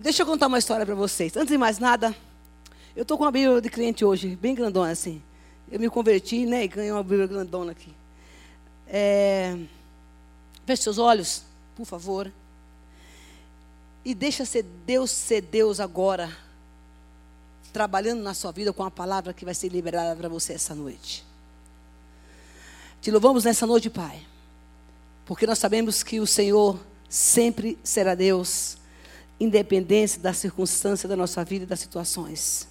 Deixa eu contar uma história para vocês. Antes de mais nada, eu estou com uma Bíblia de cliente hoje, bem grandona assim. Eu me converti, né, e ganhei uma Bíblia grandona aqui. É... Feche seus olhos, por favor. E deixa ser Deus ser Deus agora, trabalhando na sua vida com a palavra que vai ser liberada para você essa noite. Te louvamos nessa noite, Pai, porque nós sabemos que o Senhor sempre será Deus independência da circunstância da nossa vida e das situações.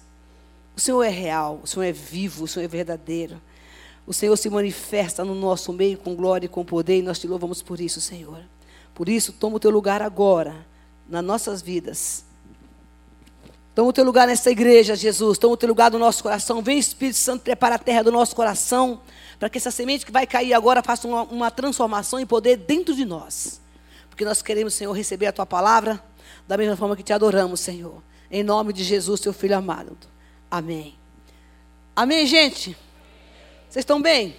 O Senhor é real, o Senhor é vivo, o Senhor é verdadeiro. O Senhor se manifesta no nosso meio com glória e com poder e nós te louvamos por isso, Senhor. Por isso, toma o teu lugar agora nas nossas vidas. Toma o teu lugar nessa igreja, Jesus. Toma o teu lugar no nosso coração. Vem, Espírito Santo, prepara a terra do nosso coração. Para que essa semente que vai cair agora faça uma, uma transformação e poder dentro de nós. Porque nós queremos, Senhor, receber a tua palavra da mesma forma que te adoramos, Senhor. Em nome de Jesus, teu filho amado. Amém. Amém, gente? Vocês estão bem?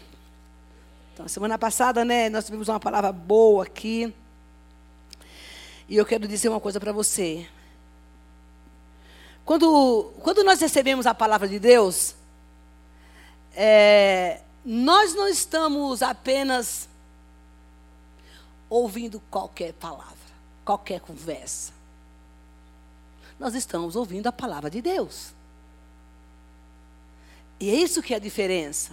Então, semana passada, né, nós tivemos uma palavra boa aqui. E eu quero dizer uma coisa para você. Quando, quando nós recebemos a palavra de Deus, é, nós não estamos apenas ouvindo qualquer palavra, qualquer conversa nós estamos ouvindo a palavra de Deus. E é isso que é a diferença.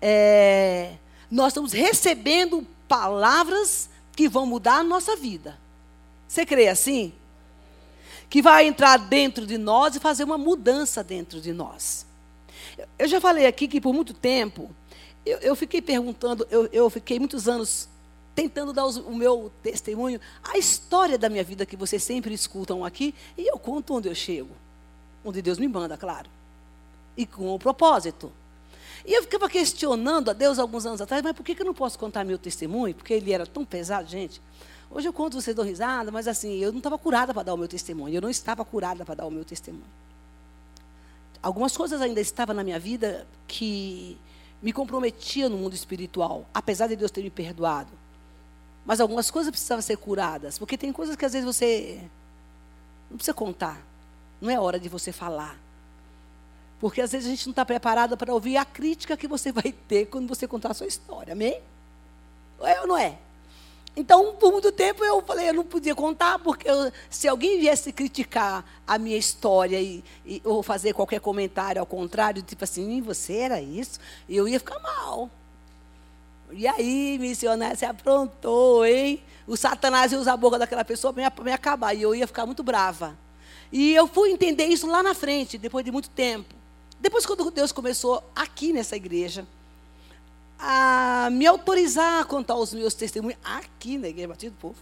É, nós estamos recebendo palavras que vão mudar a nossa vida. Você crê assim? Que vai entrar dentro de nós e fazer uma mudança dentro de nós. Eu já falei aqui que por muito tempo, eu, eu fiquei perguntando, eu, eu fiquei muitos anos tentando dar o meu testemunho, a história da minha vida que vocês sempre escutam aqui, e eu conto onde eu chego. Onde Deus me manda, claro. E com o propósito. E eu ficava questionando a Deus alguns anos atrás, mas por que, eu não posso contar meu testemunho? Porque ele era tão pesado, gente. Hoje eu conto, vocês dão risada, mas assim, eu não estava curada para dar o meu testemunho. Eu não estava curada para dar o meu testemunho. Algumas coisas ainda estavam na minha vida que me comprometiam no mundo espiritual, apesar de Deus ter me perdoado. Mas algumas coisas precisavam ser curadas. Porque tem coisas que às vezes você não precisa contar. Não é hora de você falar. Porque às vezes a gente não está preparado para ouvir a crítica que você vai ter quando você contar a sua história. Amém? É ou não é? Então, por muito tempo eu falei, eu não podia contar, porque eu, se alguém viesse criticar a minha história e, e, ou fazer qualquer comentário ao contrário, tipo assim, você era isso, eu ia ficar mal. E aí, missionário, você aprontou, hein? O Satanás ia usar a boca daquela pessoa para me acabar. E eu ia ficar muito brava. E eu fui entender isso lá na frente, depois de muito tempo. Depois, quando Deus começou aqui nessa igreja, a me autorizar a contar os meus testemunhos aqui na Igreja Batista do Povo,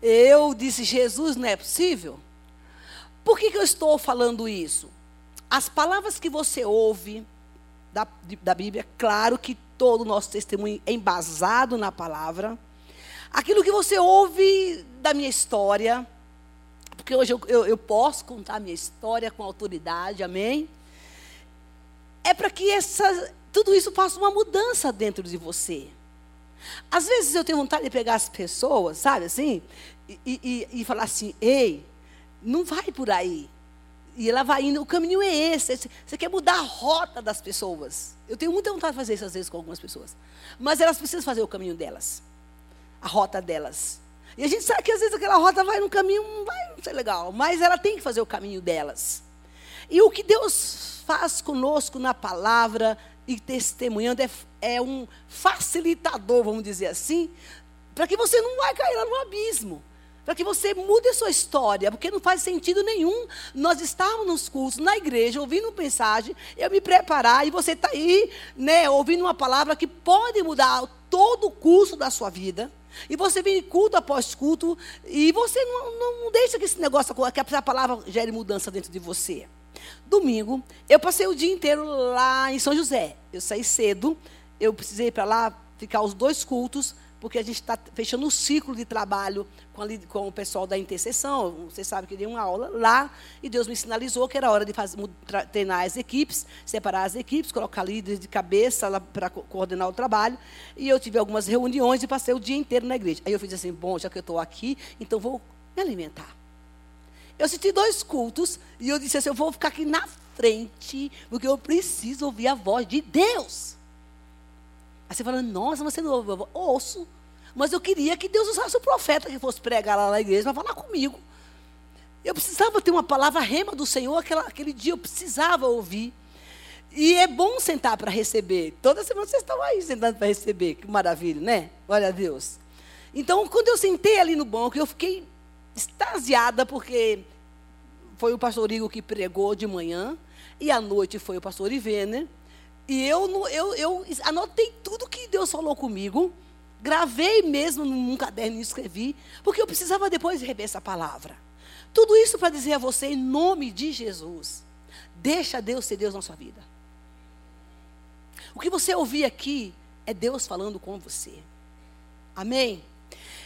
eu disse: Jesus, não é possível? Por que, que eu estou falando isso? As palavras que você ouve da, da Bíblia, claro que todo o nosso testemunho embasado na palavra. Aquilo que você ouve da minha história, porque hoje eu, eu, eu posso contar a minha história com autoridade, amém? É para que essa, tudo isso faça uma mudança dentro de você. Às vezes eu tenho vontade de pegar as pessoas, sabe assim, e, e, e falar assim: ei, não vai por aí. E ela vai indo, o caminho é esse. Você quer mudar a rota das pessoas. Eu tenho muita vontade de fazer isso às vezes com algumas pessoas. Mas elas precisam fazer o caminho delas. A rota delas. E a gente sabe que às vezes aquela rota vai no caminho, não vai não ser legal. Mas ela tem que fazer o caminho delas. E o que Deus faz conosco na palavra e testemunhando é, é um facilitador, vamos dizer assim, para que você não vai cair lá no abismo para que você mude a sua história, porque não faz sentido nenhum nós estarmos nos cursos, na igreja, ouvindo mensagem, eu me preparar e você está aí, né, ouvindo uma palavra que pode mudar todo o curso da sua vida. E você vem culto após culto, e você não, não, deixa que esse negócio, que a palavra gere mudança dentro de você. Domingo, eu passei o dia inteiro lá em São José. Eu saí cedo, eu precisei para lá ficar os dois cultos porque a gente está fechando um ciclo de trabalho com, a, com, o pessoal da intercessão. Você sabe que dei uma aula lá e Deus me sinalizou que era hora de fazer, treinar as equipes, separar as equipes, colocar líderes de cabeça para coordenar o trabalho. E eu tive algumas reuniões e passei o dia inteiro na igreja. Aí eu fiz assim: bom, já que eu estou aqui, então vou me alimentar. Eu assisti dois cultos e eu disse assim: eu vou ficar aqui na frente, porque eu preciso ouvir a voz de Deus. Aí você fala, nossa, você não ouve voz? Ouço. Mas eu queria que Deus usasse o profeta que fosse pregar lá na igreja para falar comigo. Eu precisava ter uma palavra rema do Senhor, aquela, aquele dia eu precisava ouvir. E é bom sentar para receber. Toda semana vocês estão aí sentando para receber. Que maravilha, né? Glória a Deus. Então, quando eu sentei ali no banco, eu fiquei extasiada, porque foi o pastor Igor que pregou de manhã, e à noite foi o pastor Ivene. E eu, eu, eu anotei tudo que Deus falou comigo, gravei mesmo num caderno e escrevi, porque eu precisava depois rever essa palavra. Tudo isso para dizer a você, em nome de Jesus, deixa Deus ser Deus na sua vida. O que você ouvir aqui é Deus falando com você. Amém?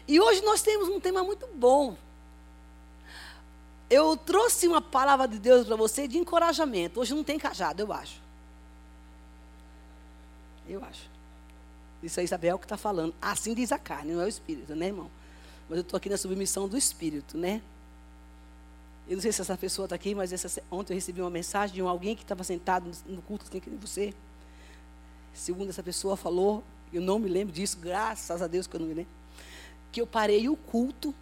E hoje nós temos um tema muito bom. Eu trouxe uma palavra de Deus para você de encorajamento. Hoje não tem cajado, eu acho. Eu acho. Isso aí, Isabel, que está falando. Assim diz a carne, não é o espírito, né, irmão? Mas eu estou aqui na submissão do espírito, né? Eu não sei se essa pessoa está aqui, mas essa, ontem eu recebi uma mensagem de alguém que estava sentado no culto, que você. Segundo essa pessoa falou, eu não me lembro disso, graças a Deus que eu não me lembro, que eu parei o culto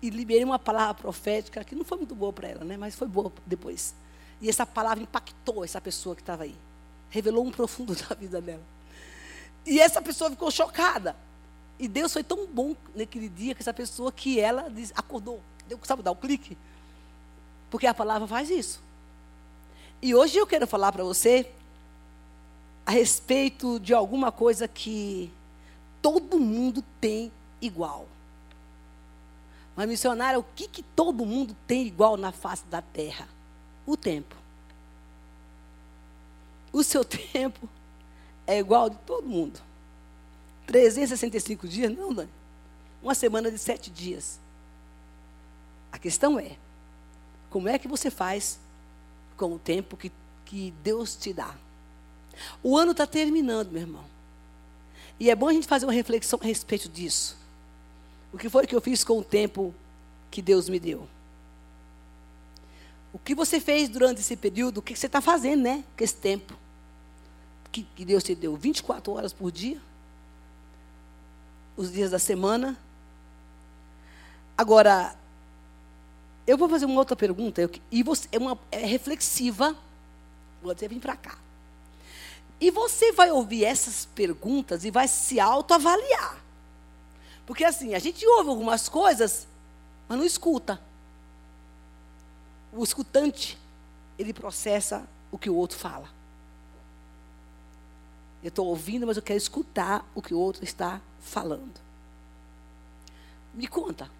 e liberei uma palavra profética que não foi muito boa para ela, né? Mas foi boa depois. E essa palavra impactou essa pessoa que estava aí. Revelou um profundo da vida dela. E essa pessoa ficou chocada. E Deus foi tão bom naquele dia que essa pessoa que ela acordou. Deu, sabe, dar o um clique. Porque a palavra faz isso. E hoje eu quero falar para você a respeito de alguma coisa que todo mundo tem igual. Mas, missionária, o que, que todo mundo tem igual na face da terra? O tempo. O seu tempo é igual de todo mundo. 365 dias? Não, Dani. Uma semana de sete dias. A questão é, como é que você faz com o tempo que, que Deus te dá? O ano está terminando, meu irmão. E é bom a gente fazer uma reflexão a respeito disso. O que foi que eu fiz com o tempo que Deus me deu? O que você fez durante esse período? O que você está fazendo, né? Com esse tempo que, que Deus te deu? 24 horas por dia? Os dias da semana? Agora, eu vou fazer uma outra pergunta, e você, é, uma, é reflexiva. Você vem para cá. E você vai ouvir essas perguntas e vai se autoavaliar. Porque assim, a gente ouve algumas coisas, mas não escuta. O escutante, ele processa o que o outro fala. Eu estou ouvindo, mas eu quero escutar o que o outro está falando. Me conta.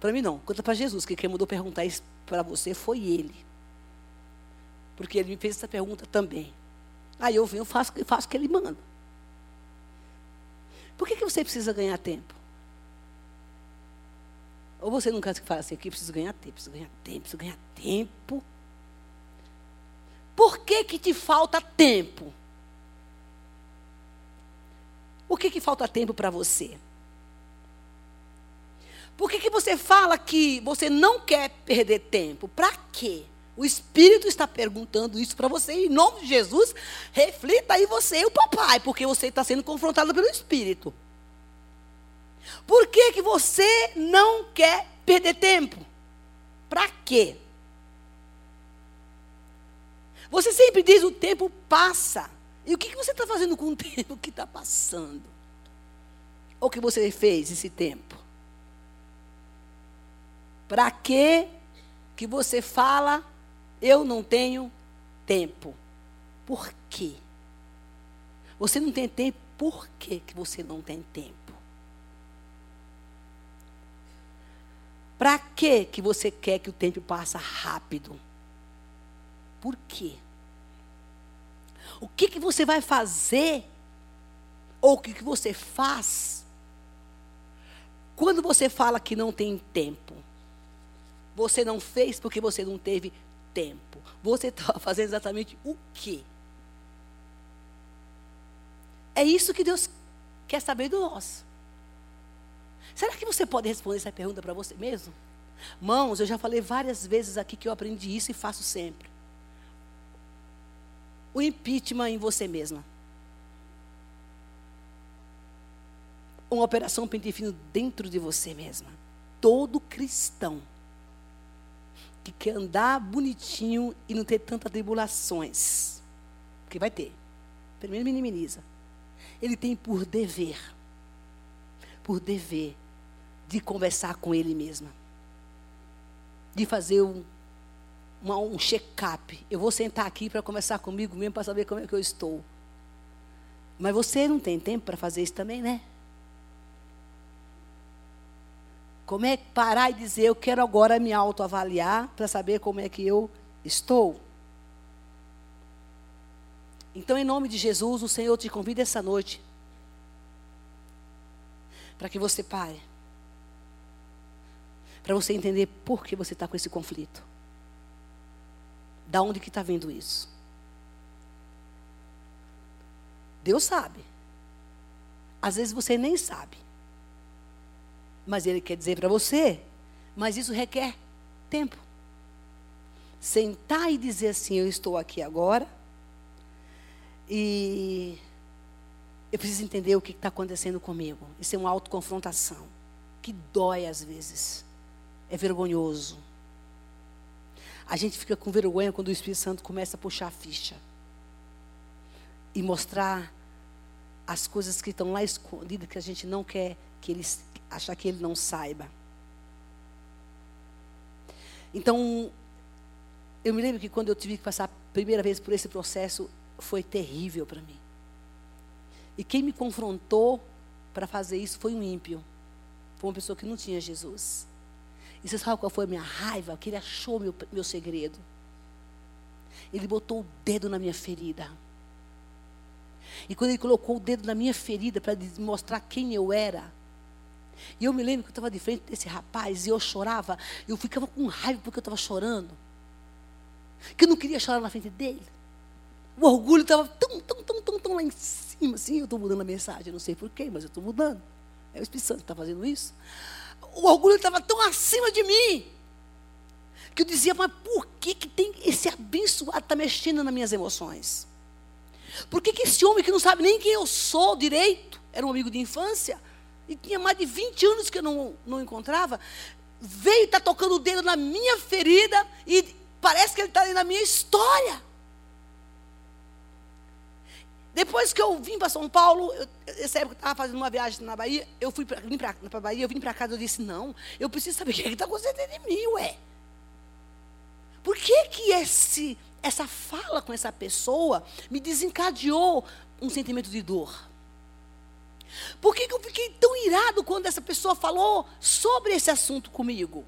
Para mim não, conta para Jesus, que quem mandou perguntar isso para você foi ele. Porque ele me fez essa pergunta também. Aí eu venho, eu faço, faço o que ele manda. Por que, que você precisa ganhar tempo? Ou você não cansa que fala assim, aqui preciso ganhar tempo, preciso ganhar tempo, preciso ganhar tempo. Por que que te falta tempo? O que que falta tempo para você? Por que que você fala que você não quer perder tempo? Para quê? O Espírito está perguntando isso para você, em nome de Jesus, reflita aí você e o papai, porque você está sendo confrontado pelo Espírito. Por que, que você não quer perder tempo? Para quê? Você sempre diz o tempo passa. E o que, que você está fazendo com o tempo que está passando? Ou que você fez esse tempo? Para que que você fala, eu não tenho tempo? Por quê? Você não tem tempo, por que, que você não tem tempo? Para que que você quer que o tempo passe rápido? Por quê? O que que você vai fazer ou o que que você faz quando você fala que não tem tempo? Você não fez porque você não teve tempo. Você estava fazendo exatamente o quê? É isso que Deus quer saber do nós. Será que você pode responder essa pergunta para você mesmo? Mãos, eu já falei várias vezes aqui que eu aprendi isso e faço sempre. O impeachment em você mesma. Uma operação pente fino dentro de você mesma. Todo cristão que quer andar bonitinho e não ter tantas tribulações, porque vai ter. Primeiro minimiza. Ele tem por dever, por dever, de conversar com ele mesma de fazer um, um check-up. Eu vou sentar aqui para conversar comigo mesmo, para saber como é que eu estou. Mas você não tem tempo para fazer isso também, né? Como é que parar e dizer, eu quero agora me autoavaliar para saber como é que eu estou? Então, em nome de Jesus, o Senhor te convida essa noite para que você pare para você entender por que você está com esse conflito. Da onde que está vindo isso? Deus sabe. Às vezes você nem sabe. Mas Ele quer dizer para você, mas isso requer tempo. Sentar e dizer assim: Eu estou aqui agora. E eu preciso entender o que está acontecendo comigo. Isso é uma autoconfrontação que dói às vezes é vergonhoso. A gente fica com vergonha quando o Espírito Santo começa a puxar a ficha e mostrar as coisas que estão lá escondidas que a gente não quer que ele achar que ele não saiba. Então, eu me lembro que quando eu tive que passar a primeira vez por esse processo, foi terrível para mim. E quem me confrontou para fazer isso foi um ímpio. Foi uma pessoa que não tinha Jesus. E você sabe qual foi a minha raiva? Que ele achou meu, meu segredo. Ele botou o dedo na minha ferida. E quando ele colocou o dedo na minha ferida para mostrar quem eu era, e eu me lembro que eu estava de frente desse rapaz e eu chorava, eu ficava com raiva porque eu estava chorando. Que eu não queria chorar na frente dele. O orgulho estava tão, tão, tão, tão, tão lá em cima, assim. Eu estou mudando a mensagem, não sei porquê, mas eu estou mudando. É o Espírito Santo que está fazendo isso o orgulho estava tão acima de mim, que eu dizia, mas por que, que tem esse abençoado está mexendo nas minhas emoções? Por que, que esse homem que não sabe nem quem eu sou direito, era um amigo de infância, e tinha mais de 20 anos que eu não, não encontrava, veio e está tocando o dedo na minha ferida e parece que ele está ali na minha história. Depois que eu vim para São Paulo, eu, essa época eu estava fazendo uma viagem na Bahia, eu fui para vim para a Bahia, eu vim para casa, eu disse, não, eu preciso saber o que é está acontecendo em mim, ué. Por que que esse, essa fala com essa pessoa me desencadeou um sentimento de dor? Por que, que eu fiquei tão irado quando essa pessoa falou sobre esse assunto comigo?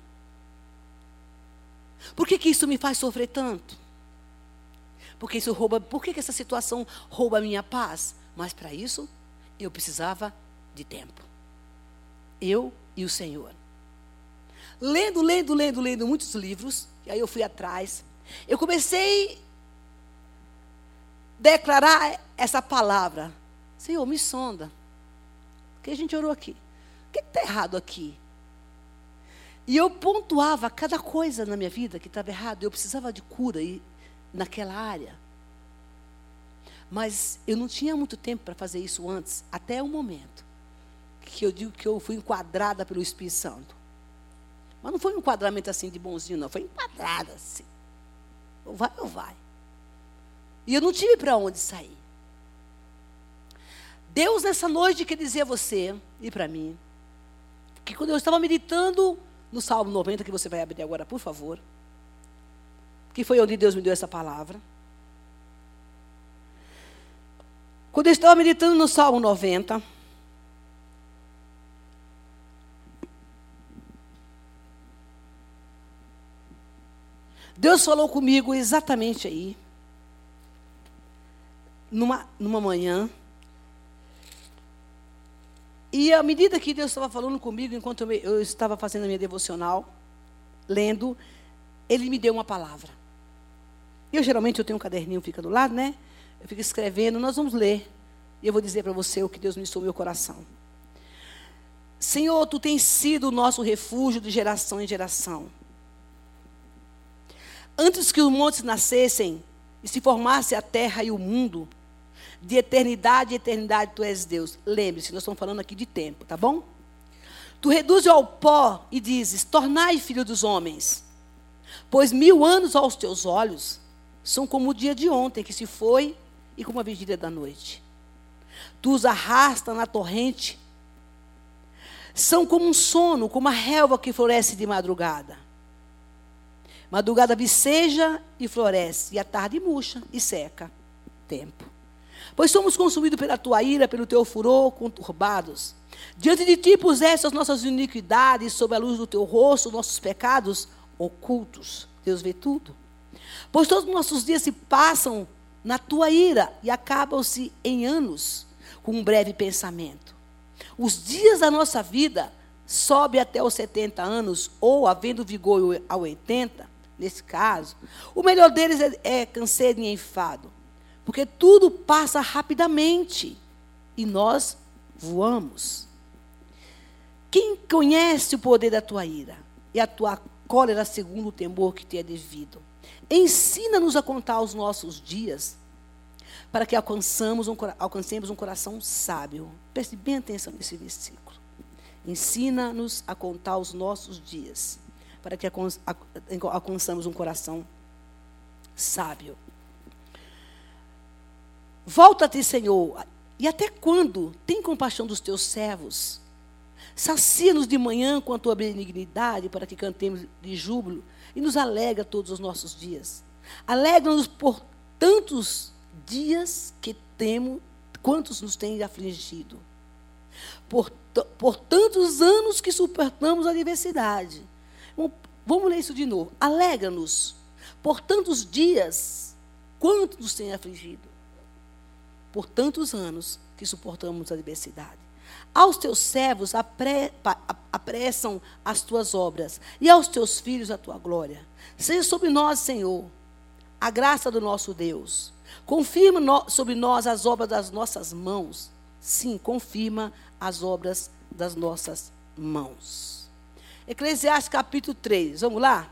Por que, que isso me faz sofrer tanto? Porque isso rouba. Por que, que essa situação rouba a minha paz? Mas para isso, eu precisava de tempo. Eu e o Senhor. Lendo, lendo, lendo, lendo muitos livros, e aí eu fui atrás. Eu comecei a declarar essa palavra. Senhor, me sonda. que a gente orou aqui? O que está errado aqui? E eu pontuava cada coisa na minha vida que estava errado. Eu precisava de cura. E naquela área. Mas eu não tinha muito tempo para fazer isso antes, até o momento que eu digo que eu fui enquadrada pelo Espírito Santo. Mas não foi um enquadramento assim de bonzinho, não, foi enquadrada assim. Ou vai ou vai. E eu não tive para onde sair. Deus, nessa noite, quer dizer a você e para mim, que quando eu estava meditando no Salmo 90, que você vai abrir agora, por favor que foi onde Deus me deu essa palavra. Quando eu estava meditando no Salmo 90, Deus falou comigo exatamente aí, numa, numa manhã. E à medida que Deus estava falando comigo, enquanto eu, eu estava fazendo a minha devocional, lendo, Ele me deu uma palavra. Eu geralmente eu tenho um caderninho, fica do lado, né? Eu fico escrevendo, nós vamos ler. E eu vou dizer para você o que Deus me no meu coração. Senhor, tu tens sido o nosso refúgio de geração em geração. Antes que os montes nascessem e se formasse a terra e o mundo, de eternidade em eternidade tu és Deus. Lembre-se, nós estamos falando aqui de tempo, tá bom? Tu reduzes ao pó e dizes: Tornai filho dos homens. Pois mil anos aos teus olhos são como o dia de ontem que se foi e como a vigília da noite. Tu os arrasta na torrente. São como um sono, como a relva que floresce de madrugada. Madrugada viceja e floresce, e a tarde murcha e seca. Tempo. Pois somos consumidos pela tua ira, pelo teu furor, conturbados. Diante de ti puseste as nossas iniquidades, sob a luz do teu rosto, nossos pecados ocultos. Deus vê tudo. Pois todos os nossos dias se passam na tua ira e acabam-se em anos, com um breve pensamento. Os dias da nossa vida sobe até os 70 anos, ou havendo vigor a 80, nesse caso, o melhor deles é, é canseiro e enfado. Porque tudo passa rapidamente e nós voamos. Quem conhece o poder da tua ira e a tua cólera segundo o temor que te é devido? Ensina-nos a contar os nossos dias para que alcançamos um, alcancemos um coração sábio. Preste bem atenção nesse versículo. Ensina-nos a contar os nossos dias para que alcançamos um coração sábio. Volta-te, Senhor. E até quando? Tem compaixão dos teus servos. Sacia-nos de manhã com a tua benignidade, para que cantemos de júbilo e nos alegra todos os nossos dias. Alegra-nos por tantos dias que temos, quantos nos têm afligido. Por, por tantos anos que suportamos a adversidade. Vamos ler isso de novo. Alegra-nos por tantos dias, quantos nos têm afligido por tantos anos que suportamos a adversidade. Aos teus servos apre, apressam as tuas obras, e aos teus filhos a tua glória. Seja sobre nós, Senhor, a graça do nosso Deus. Confirma no, sobre nós as obras das nossas mãos. Sim, confirma as obras das nossas mãos. Eclesiastes capítulo 3, vamos lá?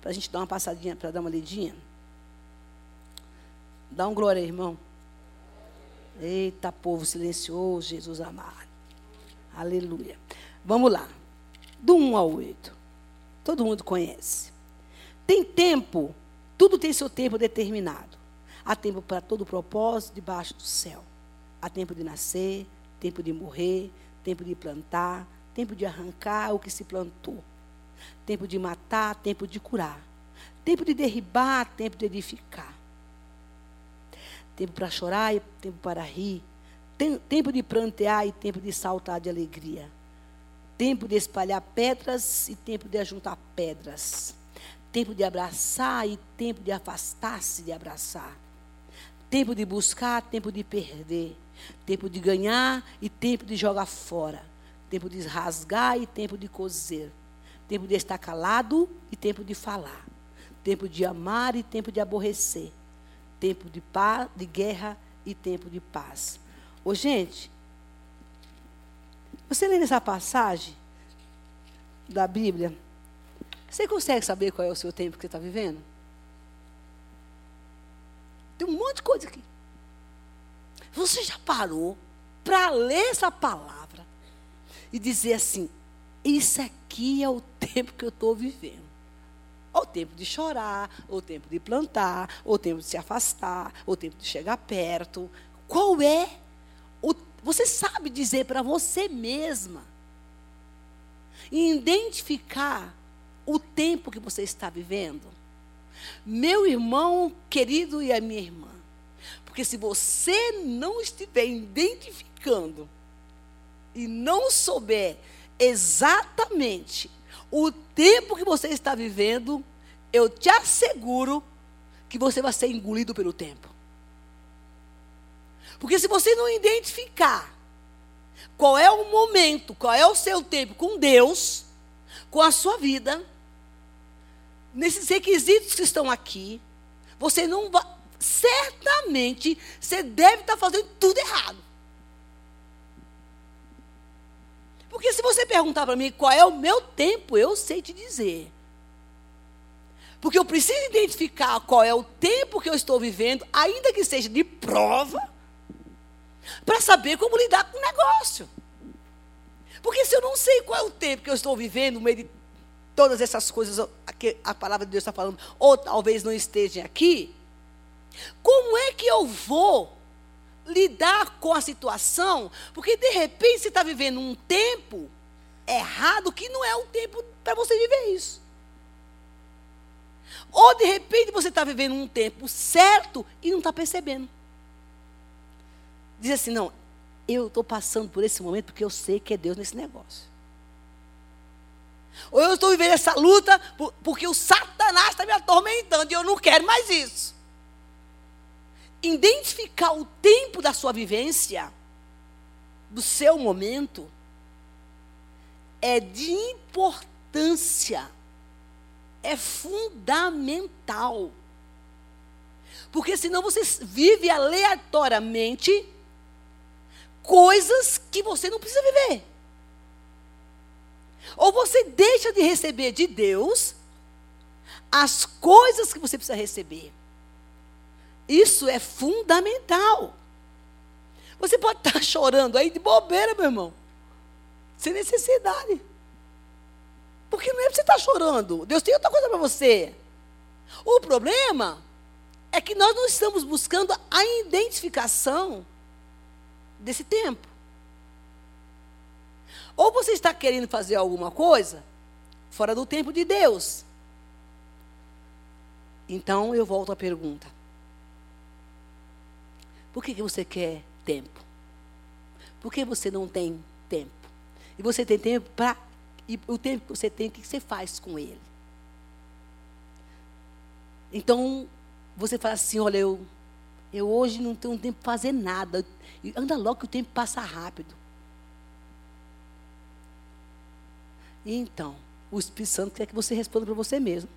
Para a gente dar uma passadinha, para dar uma lidinha. Dá um glória, irmão. Eita, povo silencioso, Jesus amado. Aleluia. Vamos lá. Do 1 ao 8. Todo mundo conhece. Tem tempo, tudo tem seu tempo determinado. Há tempo para todo propósito debaixo do céu. Há tempo de nascer, tempo de morrer, tempo de plantar, tempo de arrancar o que se plantou. Tempo de matar, tempo de curar. Tempo de derribar, tempo de edificar tempo para chorar e tempo para rir, tempo de prantear e tempo de saltar de alegria, tempo de espalhar pedras e tempo de ajuntar pedras, tempo de abraçar e tempo de afastar-se de abraçar, tempo de buscar, tempo de perder, tempo de ganhar e tempo de jogar fora, tempo de rasgar e tempo de coser, tempo de estar calado e tempo de falar, tempo de amar e tempo de aborrecer tempo de paz, de guerra e tempo de paz. Ô, gente, você lendo essa passagem da Bíblia, você consegue saber qual é o seu tempo que você está vivendo? Tem um monte de coisa aqui. Você já parou para ler essa palavra e dizer assim: Isso aqui é o tempo que eu estou vivendo. Ou tempo de chorar, ou tempo de plantar, ou tempo de se afastar, ou tempo de chegar perto. Qual é o. Você sabe dizer para você mesma. E identificar o tempo que você está vivendo. Meu irmão querido e a minha irmã. Porque se você não estiver identificando e não souber exatamente o tempo que você está vivendo, eu te asseguro que você vai ser engolido pelo tempo. Porque se você não identificar qual é o momento, qual é o seu tempo com Deus, com a sua vida, nesses requisitos que estão aqui, você não vai. Certamente você deve estar fazendo tudo errado. Porque se você perguntar para mim qual é o meu tempo, eu sei te dizer. Porque eu preciso identificar qual é o tempo que eu estou vivendo, ainda que seja de prova, para saber como lidar com o negócio. Porque se eu não sei qual é o tempo que eu estou vivendo, no meio de todas essas coisas que a palavra de Deus está falando, ou talvez não estejam aqui, como é que eu vou lidar com a situação? Porque de repente você está vivendo um tempo errado que não é o tempo para você viver isso. Ou de repente você está vivendo um tempo certo e não está percebendo. Diz assim, não, eu estou passando por esse momento porque eu sei que é Deus nesse negócio. Ou eu estou vivendo essa luta porque o Satanás está me atormentando e eu não quero mais isso. Identificar o tempo da sua vivência, do seu momento, é de importância é fundamental. Porque senão você vive aleatoriamente coisas que você não precisa viver. Ou você deixa de receber de Deus as coisas que você precisa receber. Isso é fundamental. Você pode estar chorando aí de bobeira, meu irmão. Sem necessidade. Porque não é para você estar chorando. Deus tem outra coisa para você. O problema é que nós não estamos buscando a identificação desse tempo. Ou você está querendo fazer alguma coisa fora do tempo de Deus. Então eu volto à pergunta: por que, você quer tempo? Por que você não tem tempo? E você tem tempo para e o tempo que você tem, o que você faz com ele? Então, você fala assim: olha, eu, eu hoje não tenho tempo para fazer nada. anda logo que o tempo passa rápido. E então, o Espírito Santo quer que você responda para você mesmo.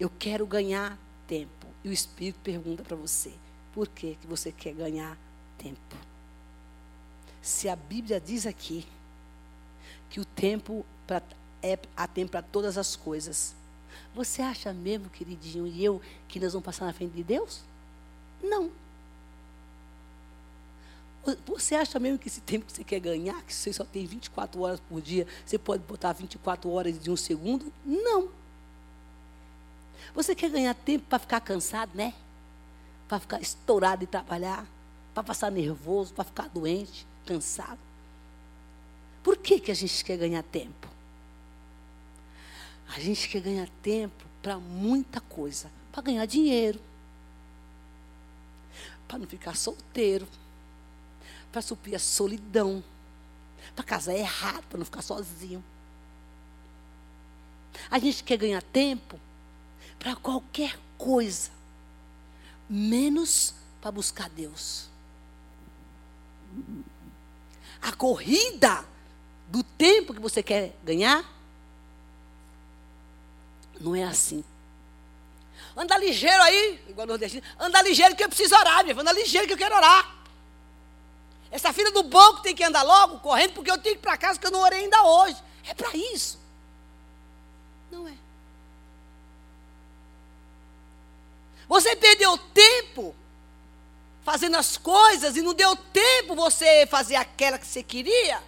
Eu quero ganhar tempo. E o Espírito pergunta para você: por que, que você quer ganhar tempo? Se a Bíblia diz aqui que o tempo pra, é há tempo para todas as coisas, você acha mesmo, queridinho, e eu, que nós vamos passar na frente de Deus? Não. Você acha mesmo que esse tempo que você quer ganhar, que você só tem 24 horas por dia, você pode botar 24 horas de um segundo? Não. Você quer ganhar tempo para ficar cansado, né? Para ficar estourado de trabalhar, para passar nervoso, para ficar doente cansado. Por que, que a gente quer ganhar tempo? A gente quer ganhar tempo para muita coisa. Para ganhar dinheiro. Para não ficar solteiro. Para suprir a solidão. Para casar errado, para não ficar sozinho. A gente quer ganhar tempo para qualquer coisa. Menos para buscar Deus a corrida do tempo que você quer ganhar, não é assim. Anda ligeiro aí, igual nordestino. Anda ligeiro que eu preciso orar, minha Anda ligeiro que eu quero orar. Essa filha do banco tem que andar logo, correndo, porque eu tenho que ir para casa que eu não orei ainda hoje. É para isso. Não é. Você perdeu tempo fazendo as coisas e não deu tempo você fazer aquela que você queria,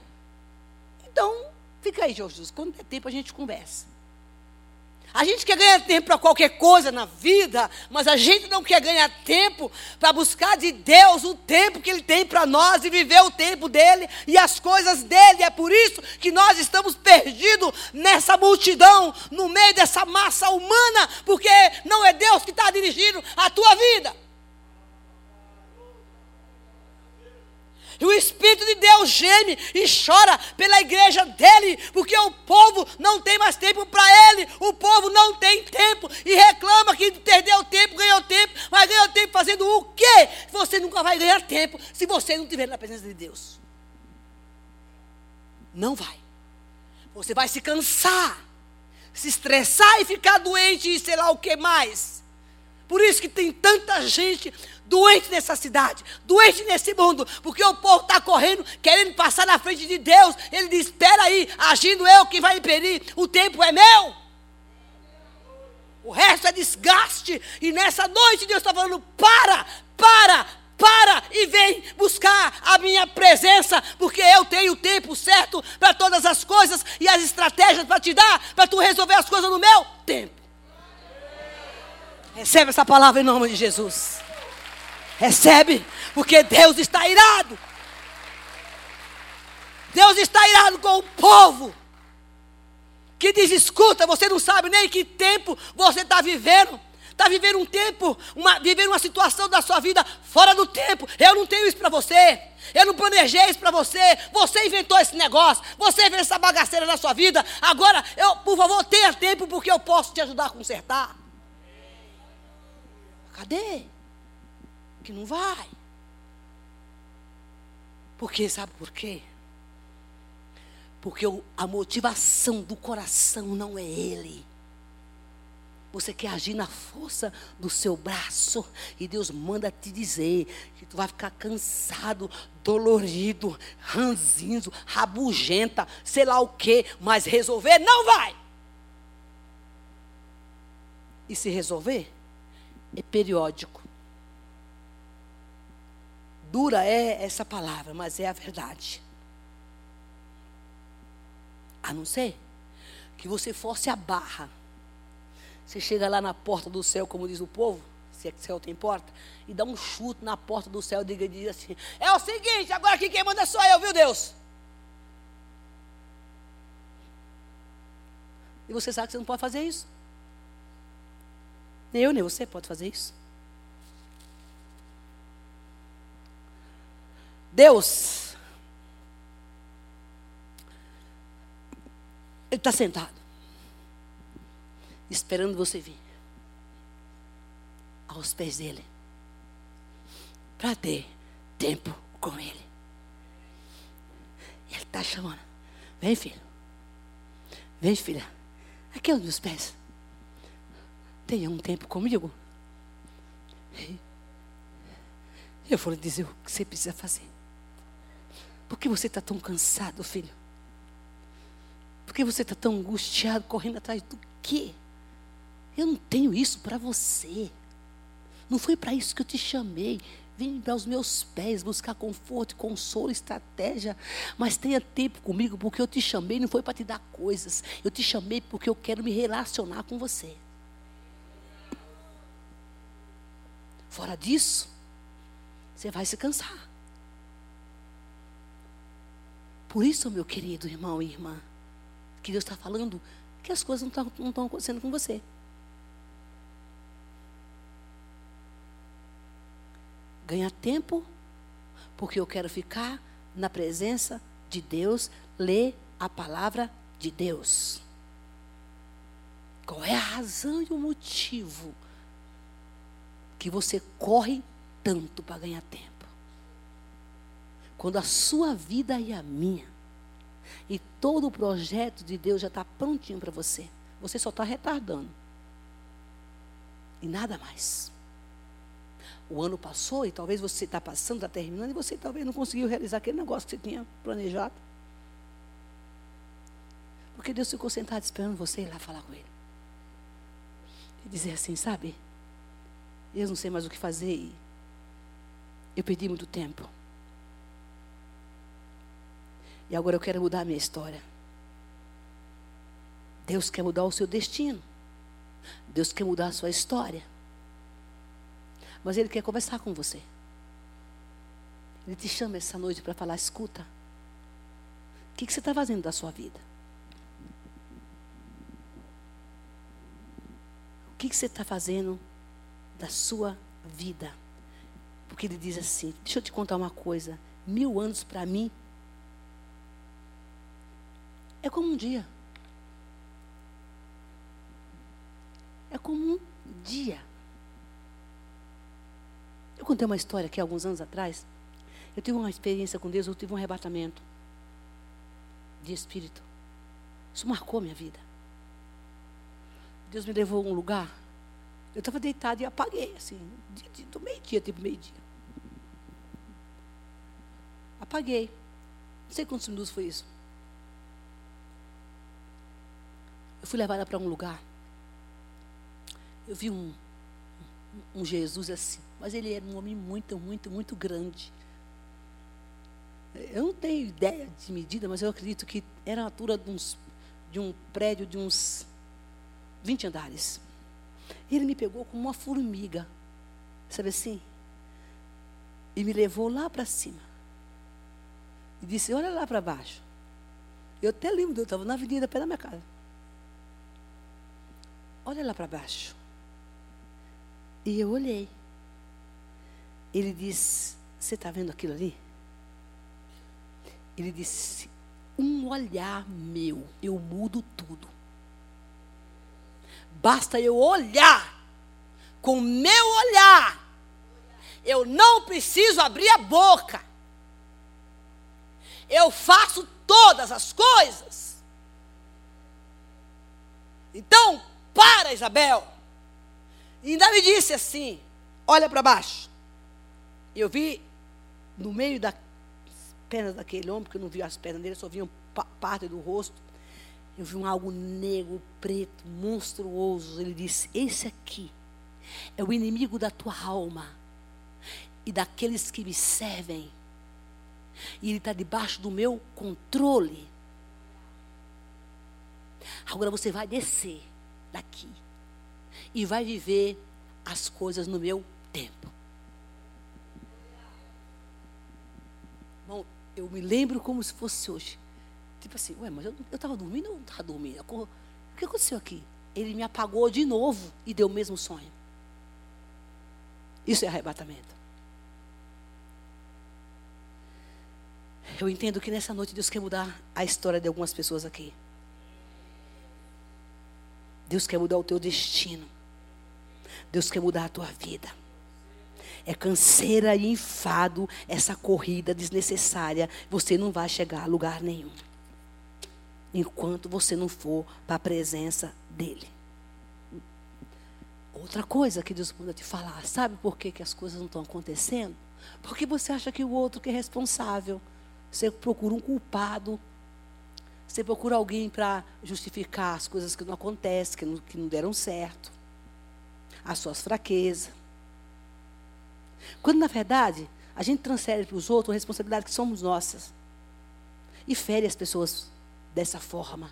então fica aí, Jesus. Quando der tempo a gente conversa. A gente quer ganhar tempo para qualquer coisa na vida, mas a gente não quer ganhar tempo para buscar de Deus o tempo que Ele tem para nós e viver o tempo dele e as coisas dele. É por isso que nós estamos perdidos nessa multidão, no meio dessa massa humana, porque não é Deus que está dirigindo a tua vida. E o Espírito de Deus geme e chora pela igreja dele, porque o povo não tem mais tempo para ele. O povo não tem tempo e reclama que perdeu tempo, ganhou tempo, mas ganhou tempo fazendo o quê? Você nunca vai ganhar tempo se você não estiver na presença de Deus. Não vai. Você vai se cansar, se estressar e ficar doente e sei lá o que mais. Por isso que tem tanta gente doente nessa cidade, doente nesse mundo, porque o povo está correndo, querendo passar na frente de Deus. Ele diz: Espera aí, agindo eu que vai impedir, o tempo é meu. O resto é desgaste. E nessa noite Deus está falando: para, para, para e vem buscar a minha presença, porque eu tenho o tempo certo para todas as coisas e as estratégias para te dar, para tu resolver as coisas no meu tempo. Recebe essa palavra em nome de Jesus. Recebe, porque Deus está irado. Deus está irado com o povo que diz: escuta, você não sabe nem que tempo você está vivendo. Está vivendo um tempo, uma, vivendo uma situação da sua vida fora do tempo. Eu não tenho isso para você. Eu não planejei isso para você. Você inventou esse negócio. Você fez essa bagaceira na sua vida. Agora, eu, por favor, tenha tempo porque eu posso te ajudar a consertar. Cadê? Que não vai. Por quê? Sabe por quê? Porque a motivação do coração não é ele. Você quer agir na força do seu braço. E Deus manda te dizer que tu vai ficar cansado, dolorido, ranzinzo, rabugenta, sei lá o quê. Mas resolver não vai. E se resolver, é periódico. Dura é essa palavra, mas é a verdade. A não ser que você force a barra. Você chega lá na porta do céu, como diz o povo, se é que céu tem porta, e dá um chute na porta do céu e diz assim: É o seguinte, agora aqui quem manda sou eu, viu Deus? E você sabe que você não pode fazer isso. Nem eu, nem você pode fazer isso. Deus, Ele está sentado, esperando você vir aos pés dele, para ter tempo com ele. Ele está chamando: Vem, filho, vem, filha, aqui aos meus pés. Tenha um tempo comigo. Eu vou lhe dizer o que você precisa fazer. Por que você está tão cansado, filho? Por que você está tão angustiado, correndo atrás do quê? Eu não tenho isso para você. Não foi para isso que eu te chamei. Vem para os meus pés buscar conforto, consolo, estratégia. Mas tenha tempo comigo, porque eu te chamei não foi para te dar coisas. Eu te chamei porque eu quero me relacionar com você. Fora disso, você vai se cansar. Por isso, meu querido irmão e irmã, que Deus está falando que as coisas não estão, acontecendo com você. Ganha tempo, porque eu quero ficar na presença de Deus, ler a palavra de Deus. Qual é a razão e o motivo que você corre tanto para ganhar tempo? Quando a sua vida e a minha, e todo o projeto de Deus já está prontinho para você, você só está retardando. E nada mais. O ano passou e talvez você está passando, está terminando, e você talvez não conseguiu realizar aquele negócio que você tinha planejado. Porque Deus ficou sentado esperando você ir lá falar com Ele. E dizer assim, sabe? Eu não sei mais o que fazer e eu perdi muito tempo. E agora eu quero mudar a minha história. Deus quer mudar o seu destino. Deus quer mudar a sua história. Mas Ele quer conversar com você. Ele te chama essa noite para falar: escuta, o que, que você está fazendo da sua vida? O que, que você está fazendo da sua vida? Porque Ele diz assim: deixa eu te contar uma coisa. Mil anos para mim é como um dia. É como um dia. Eu contei uma história aqui alguns anos atrás. Eu tive uma experiência com Deus, eu tive um arrebatamento de espírito. Isso marcou minha vida. Deus me levou a um lugar Eu estava deitado e apaguei, assim, de, de, do meio-dia, tipo meio-dia. Apaguei. Não sei quantos minutos foi isso. Eu fui levada para um lugar. Eu vi um, um Jesus assim. Mas ele era um homem muito, muito, muito grande. Eu não tenho ideia de medida, mas eu acredito que era a altura de, uns, de um prédio de uns 20 andares. Ele me pegou como uma formiga, sabe assim? E me levou lá para cima. E disse: Olha lá para baixo. Eu até lembro, eu estava na avenida perto da minha casa. Olha lá para baixo. E eu olhei. Ele disse: Você está vendo aquilo ali? Ele disse: Um olhar meu, eu mudo tudo. Basta eu olhar, com meu olhar, eu não preciso abrir a boca. Eu faço todas as coisas. Então, para, Isabel. E me disse assim: olha para baixo. Eu vi no meio das pernas daquele homem, porque eu não vi as pernas dele, só vi parte do rosto. Eu vi um algo negro, preto, monstruoso. Ele disse: Esse aqui é o inimigo da tua alma e daqueles que me servem. E ele está debaixo do meu controle. Agora você vai descer daqui e vai viver as coisas no meu tempo. Bom, eu me lembro como se fosse hoje. Tipo assim, ué, mas eu estava dormindo ou não estava dormindo? O que aconteceu aqui? Ele me apagou de novo e deu o mesmo sonho. Isso é arrebatamento. Eu entendo que nessa noite Deus quer mudar a história de algumas pessoas aqui. Deus quer mudar o teu destino. Deus quer mudar a tua vida. É canseira e enfado essa corrida desnecessária. Você não vai chegar a lugar nenhum. Enquanto você não for para a presença dEle. Outra coisa que Deus manda te falar. Sabe por que, que as coisas não estão acontecendo? Porque você acha que o outro que é responsável. Você procura um culpado você procura alguém para justificar as coisas que não acontecem, que não, que não deram certo, as suas fraquezas. Quando, na verdade, a gente transfere para os outros a responsabilidade que somos nossas. E fere as pessoas dessa forma.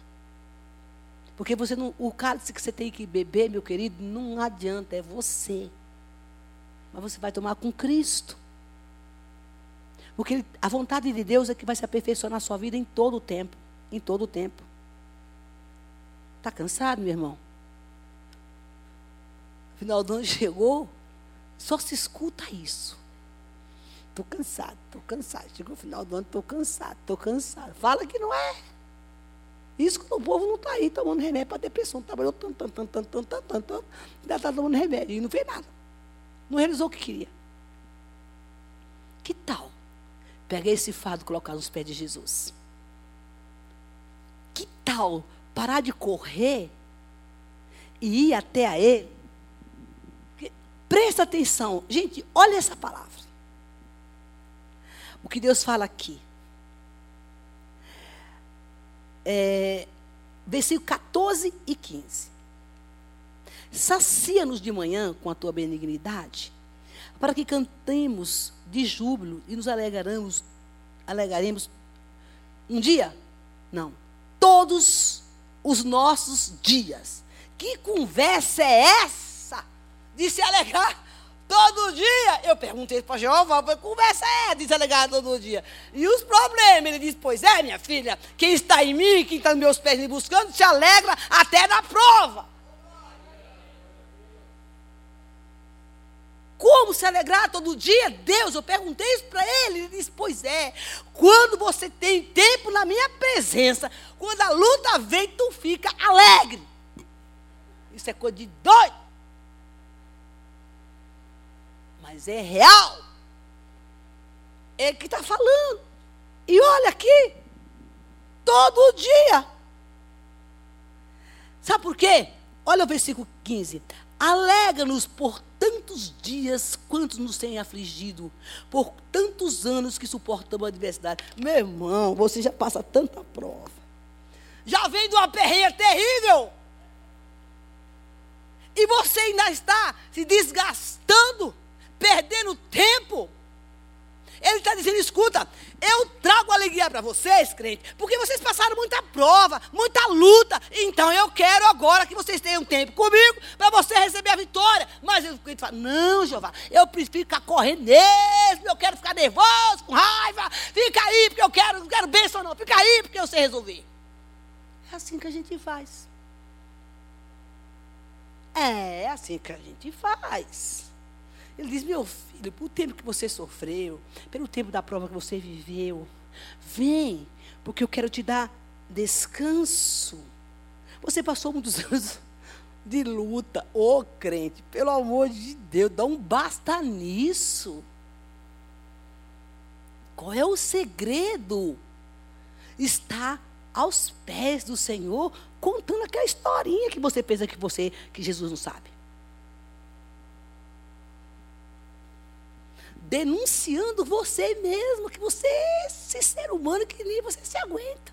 Porque você não, o cálice que você tem que beber, meu querido, não adianta, é você. Mas você vai tomar com Cristo. Porque a vontade de Deus é que vai se aperfeiçoar na sua vida em todo o tempo em todo o tempo. Está cansado, meu irmão? Final do ano chegou, só se escuta isso. Estou cansado, estou cansado. Chegou o final do ano, estou cansado, estou cansado. Fala que não é. Isso quando o povo não está aí tomando remédio para depressão. Trabalhou tanto, tanto, tanto, tanto, tanto, tanto, tanto, ainda está tomando remédio e não fez nada. Não realizou o que queria. Que tal? Pegar esse fado e colocar nos pés de Jesus que tal parar de correr e ir até a Ele? Presta atenção, gente, olha essa palavra. O que Deus fala aqui. É, versículo 14 e 15. Sacia-nos de manhã com a tua benignidade, para que cantemos de júbilo e nos alegraremos, alegaremos um dia? Não, todos os nossos dias. Que conversa é essa de se alegrar todo dia? Eu perguntei para Jeová, que conversa é de se alegrar todo dia? E os problemas? Ele disse, pois é, minha filha, quem está em mim, quem está nos meus pés me buscando, se alegra até na prova. Como se alegrar todo dia? Deus, eu perguntei isso para ele. Ele disse: Pois é, quando você tem tempo na minha presença, quando a luta vem, tu fica alegre. Isso é coisa de doido. Mas é real. Ele que está falando. E olha aqui, todo dia. Sabe por quê? Olha o versículo 15. Alega-nos por tantos dias quantos nos tem afligido, por tantos anos que suportamos a adversidade. Meu irmão, você já passa tanta prova. Já vem de uma perreira terrível. E você ainda está se desgastando, perdendo tempo. Ele está dizendo: escuta, eu trago alegria para vocês, crente, porque vocês passaram muita prova, muita luta. Então eu quero agora que vocês tenham tempo comigo para você receber a vitória. Mas ele fala: não, Jeová, eu prefiro ficar correndo mesmo, eu quero ficar nervoso, com raiva. Fica aí, porque eu quero, não quero bênção, não. Fica aí, porque eu sei resolver. É assim que a gente faz. É assim que a gente faz. Ele diz: Meu filho, pelo tempo que você sofreu, pelo tempo da prova que você viveu, vem, porque eu quero te dar descanso. Você passou muitos anos de luta, ô oh, crente, pelo amor de Deus, dá um basta nisso. Qual é o segredo? Está aos pés do Senhor, contando aquela historinha que você pensa que você, que Jesus não sabe. Denunciando você mesmo, que você é esse ser humano que nem você se aguenta.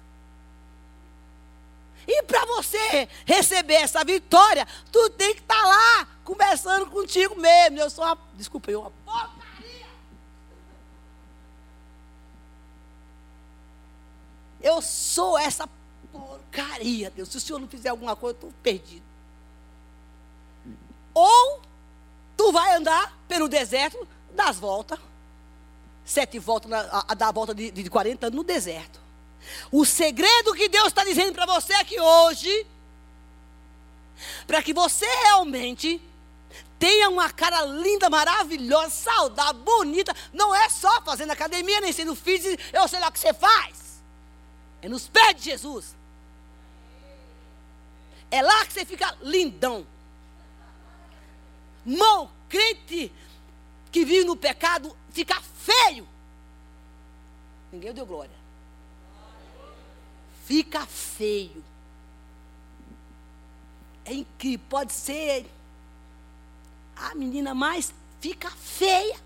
E para você receber essa vitória, tu tem que estar tá lá, conversando contigo mesmo. Eu sou uma, desculpa, eu uma porcaria. Eu sou essa porcaria, Deus. Se o Senhor não fizer alguma coisa, eu estou perdido. Ou tu vai andar pelo deserto das voltas. Sete voltas, a, a dar a volta de, de 40 anos no deserto. O segredo que Deus está dizendo para você aqui hoje, para que você realmente tenha uma cara linda, maravilhosa, saudável, bonita, não é só fazendo academia, nem sendo físico, eu sei lá o que você faz. É nos pés de Jesus. É lá que você fica lindão. Mão, crente que vive no pecado fica feio. Ninguém deu glória. Fica feio. É incrível. Pode ser a menina mais fica feia.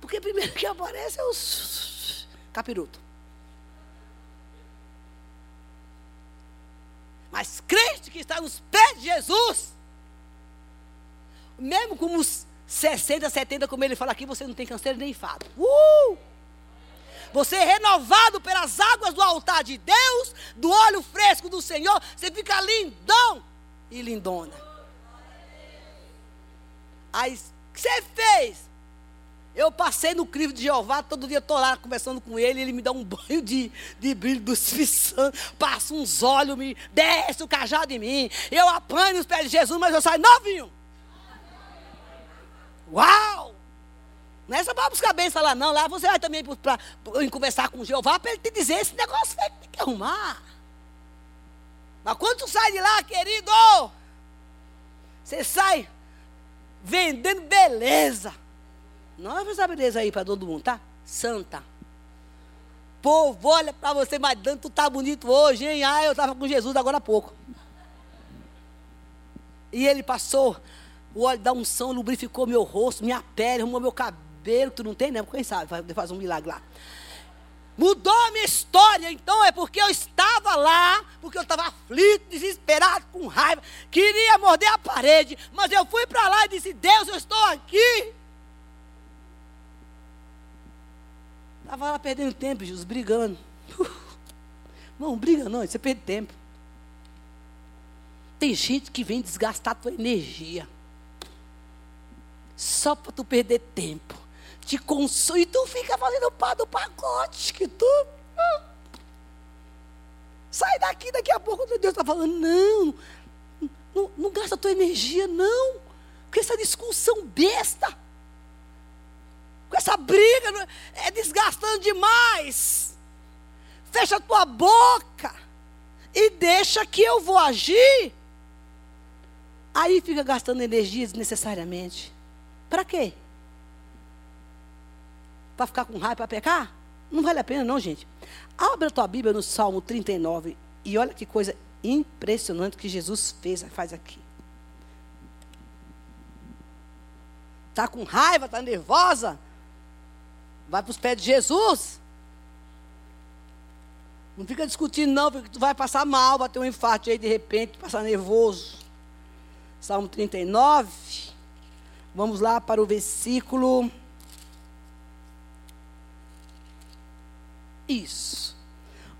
Porque primeiro que aparece é o capiroto. Mas crente que está nos pés de Jesus, mesmo como os 60, 70, como ele fala aqui, você não tem canseiro nem enfado. Uh! Você é renovado pelas águas do altar de Deus, do óleo fresco do Senhor, você fica lindão e lindona. Aí, o que você fez? Eu passei no crivo de Jeová, todo dia estou lá conversando com ele, ele me dá um banho de, de brilho do Santo, passa uns olhos, me desce o cajado em mim. Eu apanho nos pés de Jesus, mas eu saio novinho. Uau! Não é só para buscar bênção lá, não. Lá você vai também para conversar com Jeová para ele te dizer esse negócio vai ter que arrumar. Mas quando tu sai de lá, querido, você sai vendendo beleza. Não vai fazer beleza aí para todo mundo, tá? Santa. Povo, olha para você, mas tu tá bonito hoje, hein? Ah, eu estava com Jesus agora há pouco. E ele passou, o óleo da unção lubrificou meu rosto, minha pele, arrumou meu cabelo. Tu não tem, né? Quem sabe faz um milagre lá. Mudou a minha história, então é porque eu estava lá, porque eu estava aflito, desesperado, com raiva, queria morder a parede, mas eu fui para lá e disse: Deus, eu estou aqui. Estava lá perdendo tempo, Jesus, brigando. Não, briga não, você perde tempo. Tem gente que vem desgastar a tua energia. Só para tu perder tempo. Te consome. E tu fica fazendo pá do pacote. Que tu. Ah, sai daqui, daqui a pouco Deus está falando. Não, não, não gasta tua energia, não. Com essa discussão besta com essa briga, é desgastando demais. Fecha tua boca e deixa que eu vou agir. Aí fica gastando energia desnecessariamente. Para quê? Para ficar com raiva, para pecar? Não vale a pena, não, gente. Abra a tua Bíblia no Salmo 39 e olha que coisa impressionante que Jesus fez, faz aqui. Está com raiva, está nervosa? Vai para os pés de Jesus. Não fica discutindo, não, porque tu vai passar mal, vai ter um infarto aí de repente, passar nervoso. Salmo 39. Vamos lá para o versículo. Isso.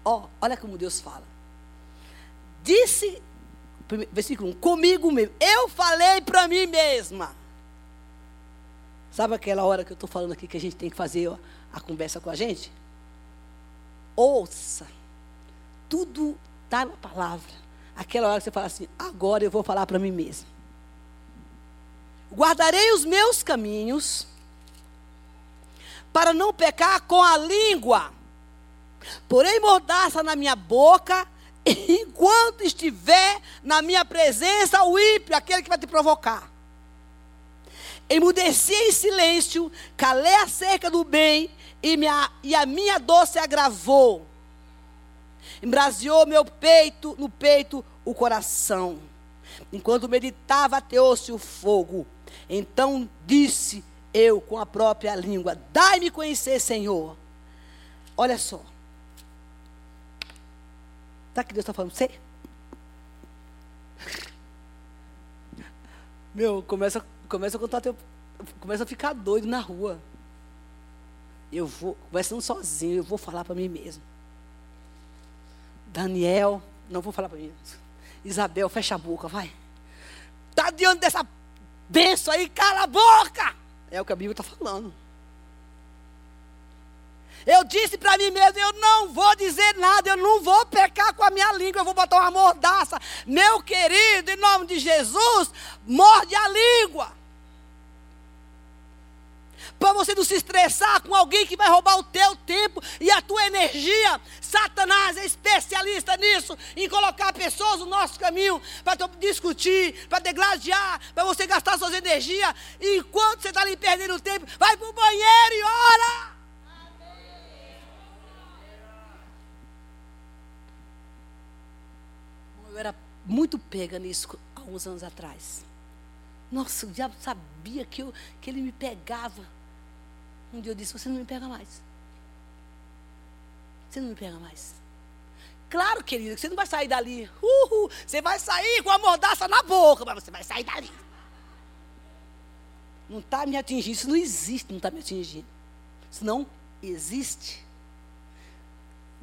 Ó, oh, olha como Deus fala. Disse, versículo 1, comigo mesmo. Eu falei para mim mesma. Sabe aquela hora que eu estou falando aqui que a gente tem que fazer a conversa com a gente? Ouça. Tudo está na palavra. Aquela hora que você fala assim, agora eu vou falar para mim mesmo. Guardarei os meus caminhos para não pecar com a língua. Porém, mordaça na minha boca, enquanto estiver na minha presença o ímpio, aquele que vai te provocar. Emudeci em silêncio, calei a cerca do bem, e, minha, e a minha dor se agravou. Embraseou meu peito, no peito, o coração. Enquanto meditava, ateou-se o fogo. Então disse eu com a própria língua: Dai-me conhecer, Senhor. Olha só. Tá que Deus está falando você? Meu, começa, começa a contar teu. Começa a ficar doido na rua. Eu vou, conversando sozinho, eu vou falar para mim mesmo. Daniel, não vou falar para mim. Isabel, fecha a boca, vai. Está diante dessa benção aí, cala a boca. É o que a Bíblia está falando. Eu disse para mim mesmo: eu não vou dizer nada, eu não vou pecar com a minha língua, eu vou botar uma mordaça. Meu querido, em nome de Jesus, morde a língua para você não se estressar com alguém que vai roubar o teu tempo e a tua energia. Satanás é especialista nisso, em colocar pessoas no nosso caminho para discutir, para degladiar, para você gastar suas energias. E enquanto você está ali perdendo tempo, vai para o banheiro e ora. Eu era muito pega nisso há uns anos atrás. Nossa, o diabo sabia que, eu, que ele me pegava. Um dia eu disse: Você não me pega mais. Você não me pega mais. Claro, querido, que você não vai sair dali. Uhul, você vai sair com a mordaça na boca, mas você vai sair dali. Não está me atingindo. Isso não existe, não está me atingindo. Isso não existe.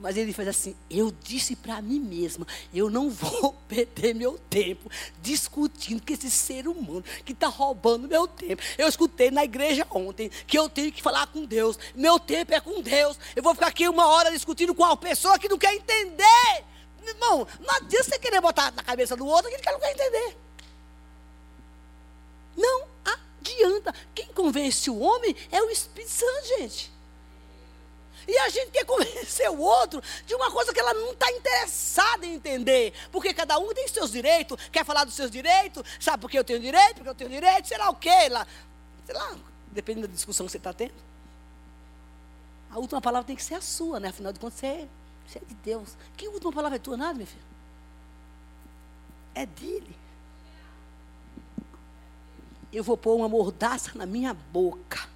Mas ele faz assim: eu disse para mim mesma, eu não vou perder meu tempo discutindo com esse ser humano que está roubando meu tempo. Eu escutei na igreja ontem que eu tenho que falar com Deus. Meu tempo é com Deus. Eu vou ficar aqui uma hora discutindo com uma pessoa que não quer entender. Irmão, não adianta você querer botar na cabeça do outro que ele não quer entender. Não adianta. Quem convence o homem é o Espírito Santo, gente. E a gente quer convencer o outro de uma coisa que ela não está interessada em entender. Porque cada um tem seus direitos, quer falar dos seus direitos, sabe por que eu tenho direito, porque eu tenho direito, sei lá o quê, lá, sei lá, dependendo da discussão que você está tendo. A última palavra tem que ser a sua, né? Afinal de contas, você é, você é de Deus. Que última palavra é tua, nada, meu filho? É dele. Eu vou pôr uma mordaça na minha boca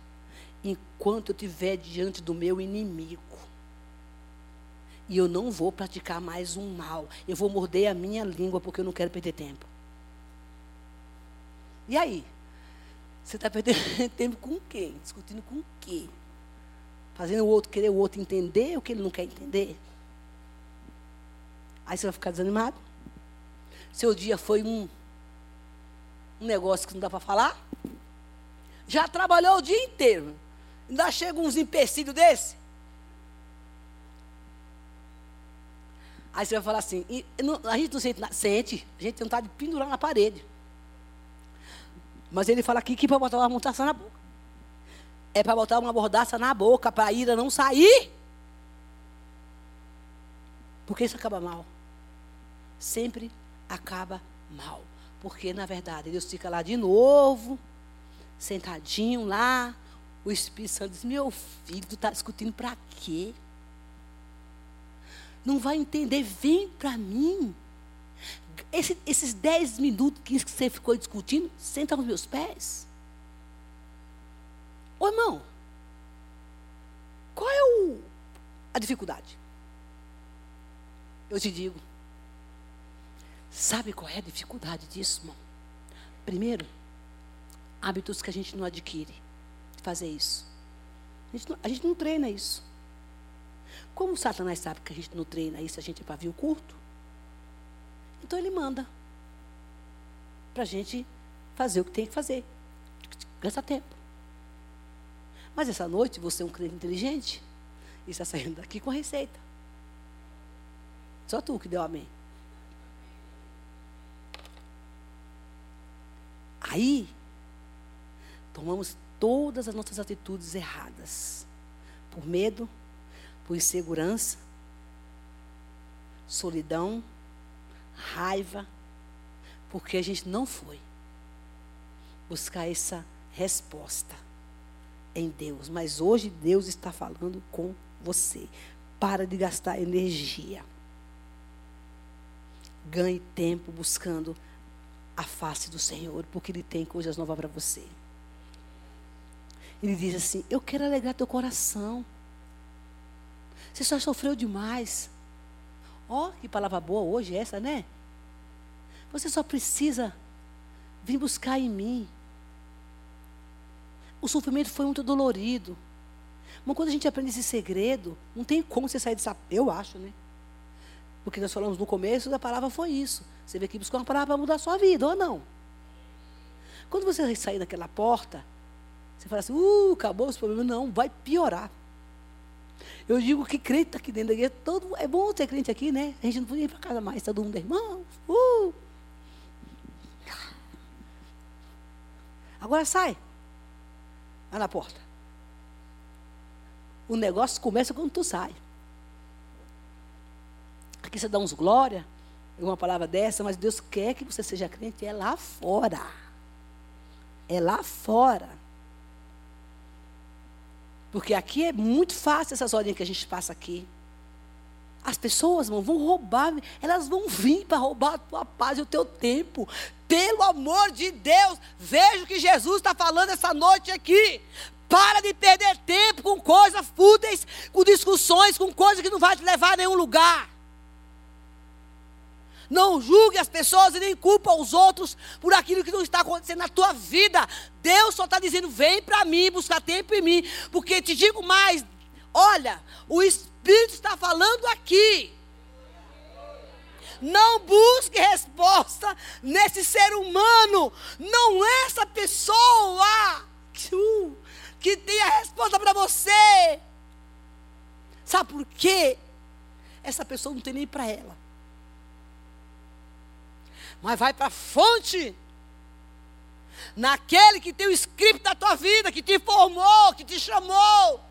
enquanto eu estiver diante do meu inimigo. E eu não vou praticar mais um mal. Eu vou morder a minha língua porque eu não quero perder tempo. E aí? Você está perdendo tempo com quem? Discutindo com quem? Fazendo o outro querer o outro entender o que ele não quer entender? Aí você vai ficar desanimado? Seu dia foi um, um negócio que não dá para falar? Já trabalhou o dia inteiro. Ainda chega uns empecilhos desse. Aí você vai falar assim, a gente não sente, sente, a gente tem vontade de pendurar na parede. Mas ele fala aqui que para botar uma mordaça na boca. É para botar uma mordaça na boca, para a ira não sair. Porque isso acaba mal. Sempre acaba mal. Porque, na verdade, Deus fica lá de novo, sentadinho lá, o Espírito Santo diz: Meu filho, tu está discutindo para quê? Não vai entender, vem para mim. Esse, esses dez minutos que você ficou discutindo, senta aos meus pés. Ô irmão, qual é o, a dificuldade? Eu te digo. Sabe qual é a dificuldade disso, irmão? Primeiro, hábitos que a gente não adquire. Fazer isso. A gente não, a gente não treina isso. Como Satanás sabe que a gente não treina isso, a gente é pavio curto? Então ele manda para a gente fazer o que tem que fazer. Gasta tempo. Mas essa noite você é um crente inteligente e está saindo daqui com a receita. Só tu que deu amém. Aí, tomamos todas as nossas atitudes erradas. Por medo, por insegurança, solidão, raiva, porque a gente não foi buscar essa resposta em Deus. Mas hoje Deus está falando com você. Para de gastar energia. Ganhe tempo buscando a face do Senhor, porque Ele tem coisas novas para você. Ele diz assim: Eu quero alegrar teu coração. Você só sofreu demais. Ó, oh, que palavra boa hoje essa, né? Você só precisa vir buscar em mim. O sofrimento foi muito dolorido. Mas quando a gente aprende esse segredo, não tem como você sair dessa. Eu acho, né? Porque nós falamos no começo da palavra foi isso. Você vê que buscou uma palavra para mudar a sua vida, ou não? Quando você sair daquela porta, você fala assim, uh, acabou esse problema. Não, vai piorar. Eu digo que crente está aqui dentro da igreja, todo, é bom ter crente aqui, né? A gente não podia ir para casa mais, todo mundo é irmão. Uh. Agora sai. Vai na porta. O negócio começa quando tu sai. Aqui você dá uns glória, uma palavra dessa, mas Deus quer que você seja crente é lá fora. É lá fora. Porque aqui é muito fácil essas horinhas que a gente passa aqui. As pessoas vão, vão roubar, elas vão vir para roubar a tua paz e o teu tempo. Pelo amor de Deus, veja o que Jesus está falando essa noite aqui. Para de perder tempo com coisas fúteis, com discussões, com coisas que não vai te levar a nenhum lugar. Não julgue as pessoas e nem culpa os outros por aquilo que não está acontecendo na tua vida. Deus só está dizendo: vem para mim, buscar tempo em mim. Porque te digo mais: olha, o Espírito está falando aqui. Não busque resposta nesse ser humano. Não é essa pessoa que tem a resposta para você. Sabe por quê? Essa pessoa não tem nem para ela mas vai para a fonte. Naquele que tem o script da tua vida, que te formou, que te chamou.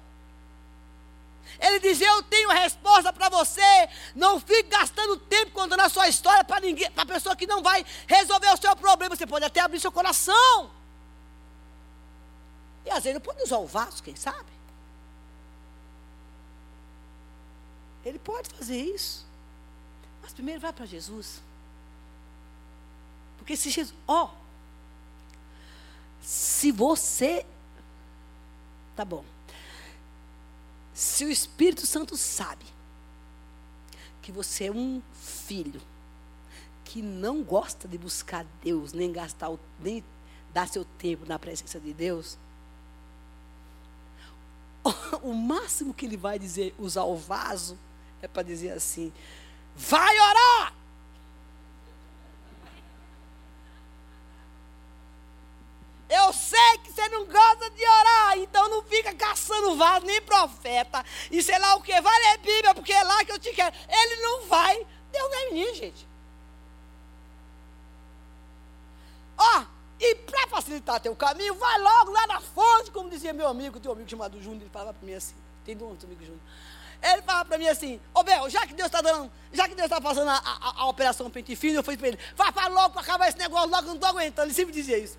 Ele diz: Eu tenho a resposta para você. Não fique gastando tempo contando a sua história para ninguém, para a pessoa que não vai resolver o seu problema. Você pode até abrir seu coração. E às vezes não pode usar o vaso, quem sabe? Ele pode fazer isso. Mas primeiro vai para Jesus. Porque se Jesus, ó, se você, tá bom, se o Espírito Santo sabe que você é um filho que não gosta de buscar Deus, nem gastar, o, nem dar seu tempo na presença de Deus, o máximo que ele vai dizer, usar o vaso, é para dizer assim: vai orar! Eu sei que você não gosta de orar, então não fica caçando vaso, nem profeta. E sei lá o que, vai ler Bíblia, porque é lá que eu te quero. Ele não vai. Deus não é menino, gente. Ó, e para facilitar teu caminho, vai logo lá na fonte, como dizia meu amigo, teu amigo chamado Júnior, ele falava para mim assim. Tem outro amigo Júnior. Ele falava para mim assim, ô Bel, já que Deus está dando, já que Deus está fazendo a, a, a, operação pente fino, eu falei para ele, vai, vai logo para acabar esse negócio, logo não estou aguentando. Ele sempre dizia isso.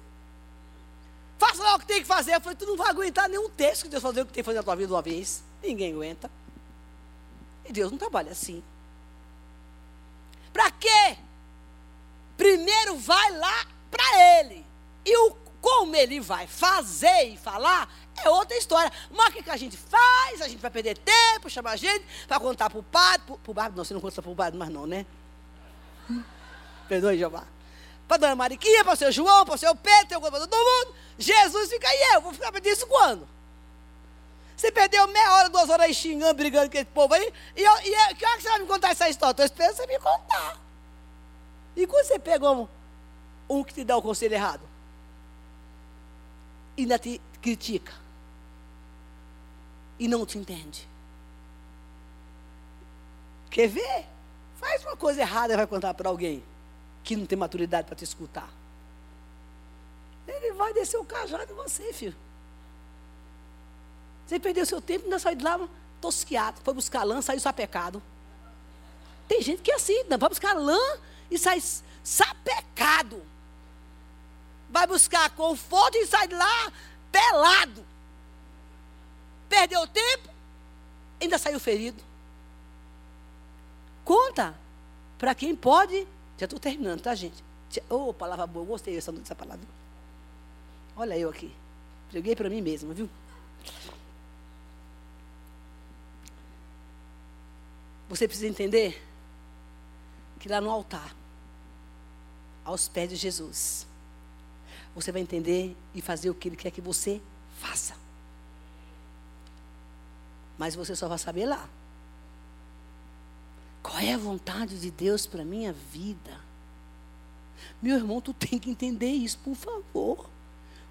Faça lá o que tem que fazer. Eu falei, tu não vai aguentar nenhum texto que Deus fazer o que tem que fazer na tua vida uma vez. Ninguém aguenta. E Deus não trabalha assim. Para quê? Primeiro vai lá para Ele. E o como Ele vai fazer e falar é outra história. Mas o que, a gente faz? A gente vai perder tempo, chamar a gente, vai contar para o padre. Para o não, você não conta para o padre, mas não, né? Perdoe, Jeová. Para dona Mariquinha, para o seu João, para o seu Pedro, para todo mundo. Jesus fica aí, eu vou ficar disso quando? Você perdeu meia hora, duas horas aí xingando, brigando com esse povo aí. E, eu, e que hora que você vai me contar essa história? Estou esperando você me contar. E quando você pegou um, um que te dá o conselho errado? E ainda te critica. E não te entende. Quer ver? Faz uma coisa errada e vai contar para alguém que não tem maturidade para te escutar. Ele vai descer o cajado em você, filho. Você perdeu seu tempo, ainda saiu de lá tosquiado. Foi buscar lã, saiu sapecado. Tem gente que é assim, vai buscar lã e sai sapecado. Vai buscar conforto e sai de lá pelado. Perdeu tempo, ainda saiu ferido. Conta para quem pode. Já estou terminando, tá, gente? Ô, oh, palavra boa, gostei dessa, dessa palavra. Olha eu aqui. Preguei para mim mesma, viu? Você precisa entender que lá no altar, aos pés de Jesus, você vai entender e fazer o que Ele quer que você faça. Mas você só vai saber lá. Qual é a vontade de Deus para minha vida? Meu irmão, tu tem que entender isso, por favor.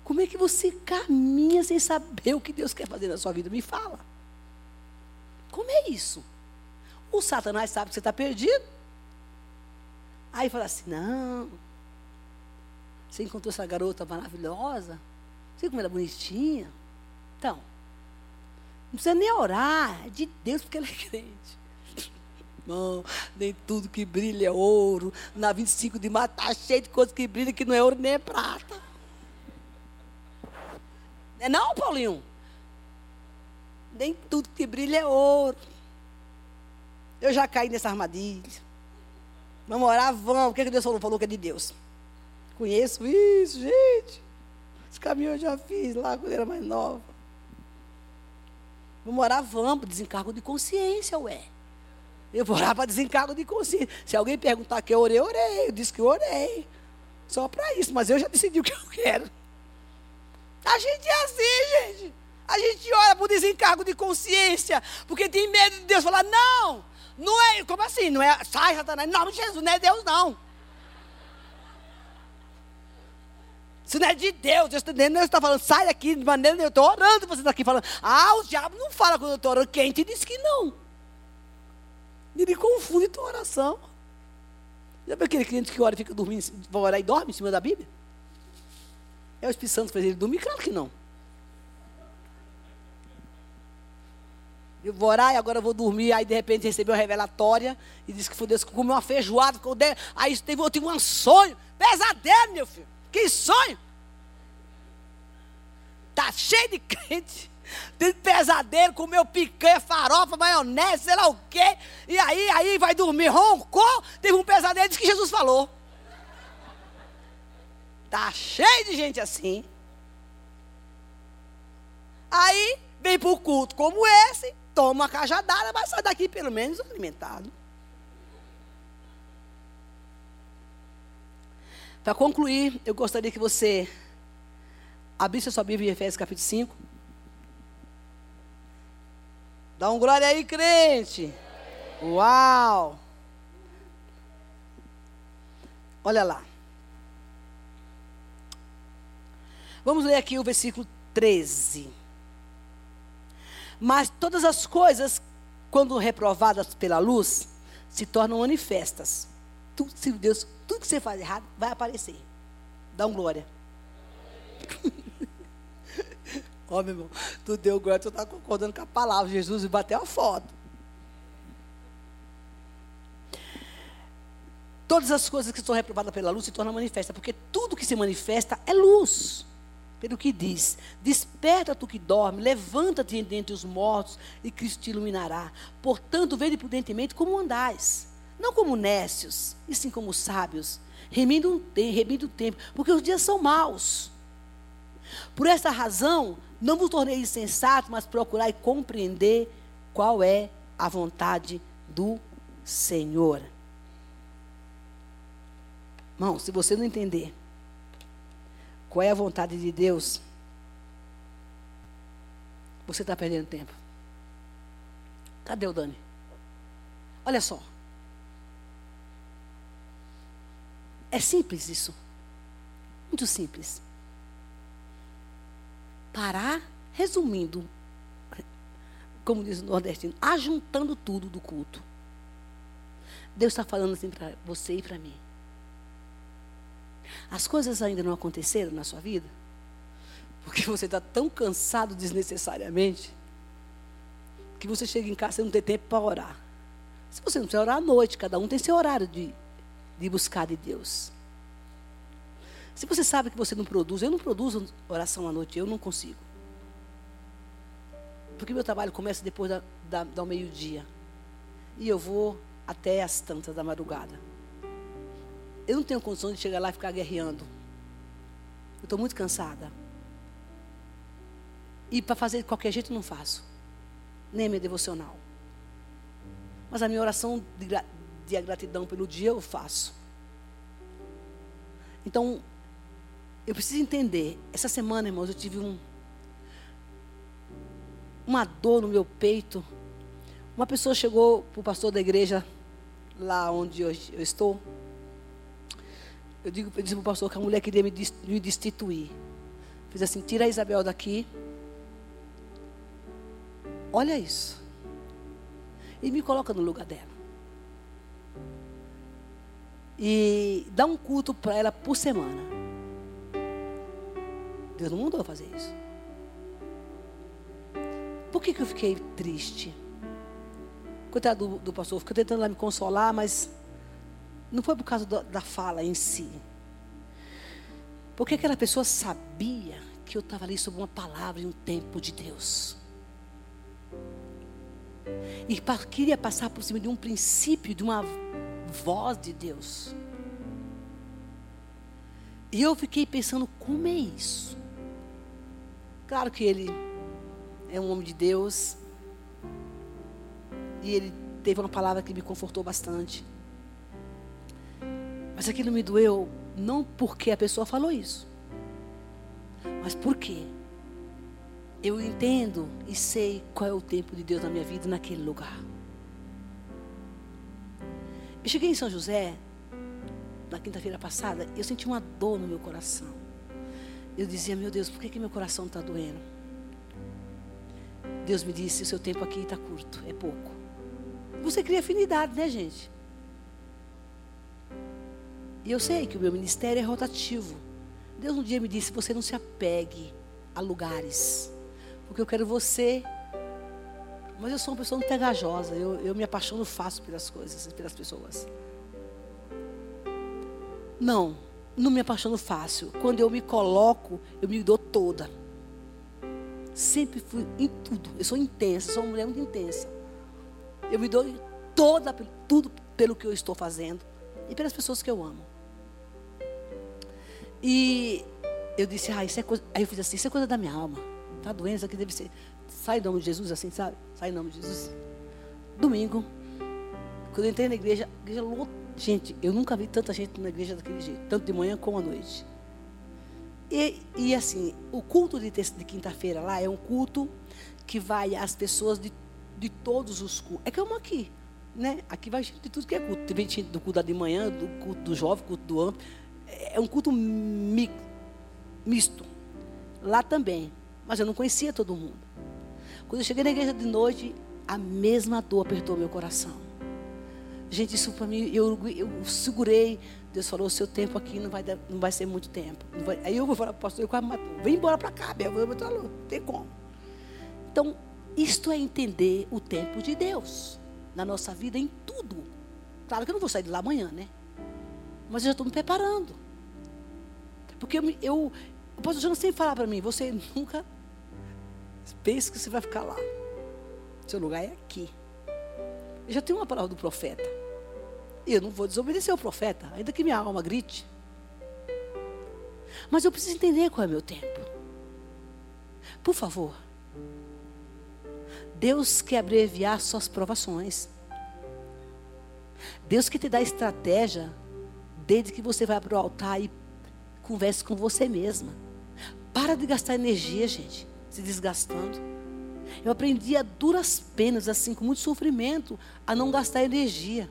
Como é que você caminha sem saber o que Deus quer fazer na sua vida? Me fala. Como é isso? O Satanás sabe que você está perdido. Aí fala assim: não. Você encontrou essa garota maravilhosa. Você como ela é bonitinha. Então, não precisa nem orar. É de Deus, porque ela é crente. Não, nem tudo que brilha é ouro. Na 25 de maio está cheio de coisas que brilham que não é ouro nem é prata. Não é não, Paulinho? Nem tudo que brilha é ouro. Eu já caí nessa armadilha. Vamos orar, vamos. O que, é que Deus falou? Falou que é de Deus. Conheço isso, gente. Esse caminho eu já fiz lá quando era mais nova. Vamos orar, vamos. Desencargo de consciência, ué. Eu vou orar para desencargo de consciência. Se alguém perguntar que eu orei, eu orei. Eu disse que eu orei. Só para isso, mas eu já decidi o que eu quero. A gente é assim, gente. A gente ora por desencargo de consciência, porque tem medo de Deus falar, não, não é, como assim? Não é, sai, Satanás, em nome de Jesus, não é Deus, não. Isso não é de Deus, Deus está falando, sai daqui de maneira eu estou orando, você está aqui falando, ah, o diabo não fala quando eu estou orando, quem te disse que não? Ele confunde tua oração. Já viu aquele cliente que ora e fica dormindo, vai orar e dorme em cima da Bíblia? É o Espírito Santo fez ele dormir? Claro que não. Eu vou orar e agora eu vou dormir. Aí de repente recebeu uma revelatória e disse que foi Deus que comeu uma feijoada. De... Aí teve, eu tive um sonho. Pesadelo, meu filho. Que sonho. Tá cheio de crente. Tem pesadelo, comeu picanha, farofa, maionese, sei lá o quê. E aí, aí vai dormir, roncou. Teve um pesadelo, disse que Jesus falou. Tá cheio de gente assim. Aí vem para o culto como esse toma uma cajadada, vai sair daqui pelo menos alimentado. Para concluir, eu gostaria que você abrisse a sua Bíblia em Efésios capítulo 5. Dá um glória aí, crente. Uau! Olha lá. Vamos ler aqui o versículo 13. Mas todas as coisas, quando reprovadas pela luz, se tornam manifestas. Tudo, Deus, tudo que você faz errado vai aparecer. Dá um glória. Ó, oh, meu irmão, tu deu glória, tu está concordando com a palavra. Jesus bateu a foto. Todas as coisas que são reprovadas pela luz se tornam manifestas, porque tudo que se manifesta é luz pelo que diz: Desperta tu que dorme, levanta-te dentre os mortos, e Cristo te iluminará. Portanto, vede prudentemente como andais, não como nécios, e sim como sábios, remindo, um, remindo o tempo, porque os dias são maus. Por essa razão, não vos tornei insensato, mas procurai compreender qual é a vontade do Senhor. Irmão, se você não entender qual é a vontade de Deus, você está perdendo tempo. Cadê o Dani? Olha só. É simples isso. Muito simples. Parar, resumindo, como diz o nordestino, ajuntando tudo do culto. Deus está falando assim para você e para mim. As coisas ainda não aconteceram na sua vida? Porque você está tão cansado desnecessariamente que você chega em casa e não tem tempo para orar. Se você não precisa orar à noite, cada um tem seu horário de, de buscar de Deus. Se você sabe que você não produz, eu não produzo oração à noite, eu não consigo. Porque meu trabalho começa depois da, da, do meio-dia. E eu vou até as tantas da madrugada. Eu não tenho condição de chegar lá e ficar guerreando. Eu estou muito cansada. E para fazer de qualquer jeito não faço. Nem minha devocional. Mas a minha oração de, de gratidão pelo dia eu faço. Então, eu preciso entender. Essa semana, irmãos, eu tive um, uma dor no meu peito. Uma pessoa chegou para o pastor da igreja, lá onde eu, eu estou. Eu digo, eu disse para o pastor que a mulher queria me, me destituir. Fiz assim: tira a Isabel daqui. Olha isso. E me coloca no lugar dela. E dá um culto para ela por semana. Deus não mandou fazer isso. Por que, que eu fiquei triste? Coitado do, do pastor, ficou tentando lá me consolar, mas não foi por causa do, da fala em si. Porque aquela pessoa sabia que eu estava ali sob uma palavra e um tempo de Deus. E queria passar por cima de um princípio, de uma voz de Deus. E eu fiquei pensando, como é isso? Claro que ele é um homem de Deus. E ele teve uma palavra que me confortou bastante. Mas aquilo me doeu não porque a pessoa falou isso, mas porque eu entendo e sei qual é o tempo de Deus na minha vida naquele lugar. Eu cheguei em São José na quinta-feira passada, eu senti uma dor no meu coração. Eu dizia, meu Deus, por que, que meu coração está doendo? Deus me disse: o seu tempo aqui está curto, é pouco. Você cria afinidade, né, gente? E eu sei que o meu ministério é rotativo. Deus um dia me disse: você não se apegue a lugares, porque eu quero você. Mas eu sou uma pessoa muito pegajosa, eu, eu me apaixono fácil pelas coisas, pelas pessoas. Não, não me apaixono fácil. Quando eu me coloco, eu me dou toda. Sempre fui em tudo. Eu sou intensa, sou uma mulher muito intensa. Eu me dou toda, tudo pelo que eu estou fazendo e pelas pessoas que eu amo. E eu disse, ah, isso é coisa. Aí eu fiz assim, isso é coisa da minha alma. Tá doendo, isso aqui deve ser. Sai em nome de Jesus, assim, sabe? Sai em nome de Jesus. Domingo, quando eu entrei na igreja, a igreja Gente, eu nunca vi tanta gente na igreja daquele jeito, tanto de manhã como à noite. E, e assim, o culto de, de quinta-feira lá é um culto que vai às pessoas de, de todos os cultos. É como aqui, né? Aqui vai gente de tudo que é culto. Tem gente do culto de manhã, do culto do jovem, culto do amplo. É um culto mi, misto. Lá também. Mas eu não conhecia todo mundo. Quando eu cheguei na igreja de noite, a mesma dor apertou meu coração. Gente, isso para mim, eu, eu segurei Deus falou: o seu tempo aqui não vai, não vai ser muito tempo. Vai, aí eu vou falar, pastor, eu quase vem embora para cá, Bel, não tem como. Então, isto é entender o tempo de Deus na nossa vida em tudo. Claro que eu não vou sair de lá amanhã, né? Mas eu já estou me preparando. Porque eu, eu o pastor Jonas sempre para mim: você nunca pense que você vai ficar lá. Seu lugar é aqui. Eu já tenho uma palavra do profeta. E eu não vou desobedecer ao profeta, ainda que minha alma grite. Mas eu preciso entender qual é o meu tempo. Por favor. Deus quer abreviar suas provações. Deus quer te dar estratégia desde que você vai para o altar e converse com você mesma. Para de gastar energia, gente, se desgastando. Eu aprendi a duras penas, assim, com muito sofrimento, a não gastar energia.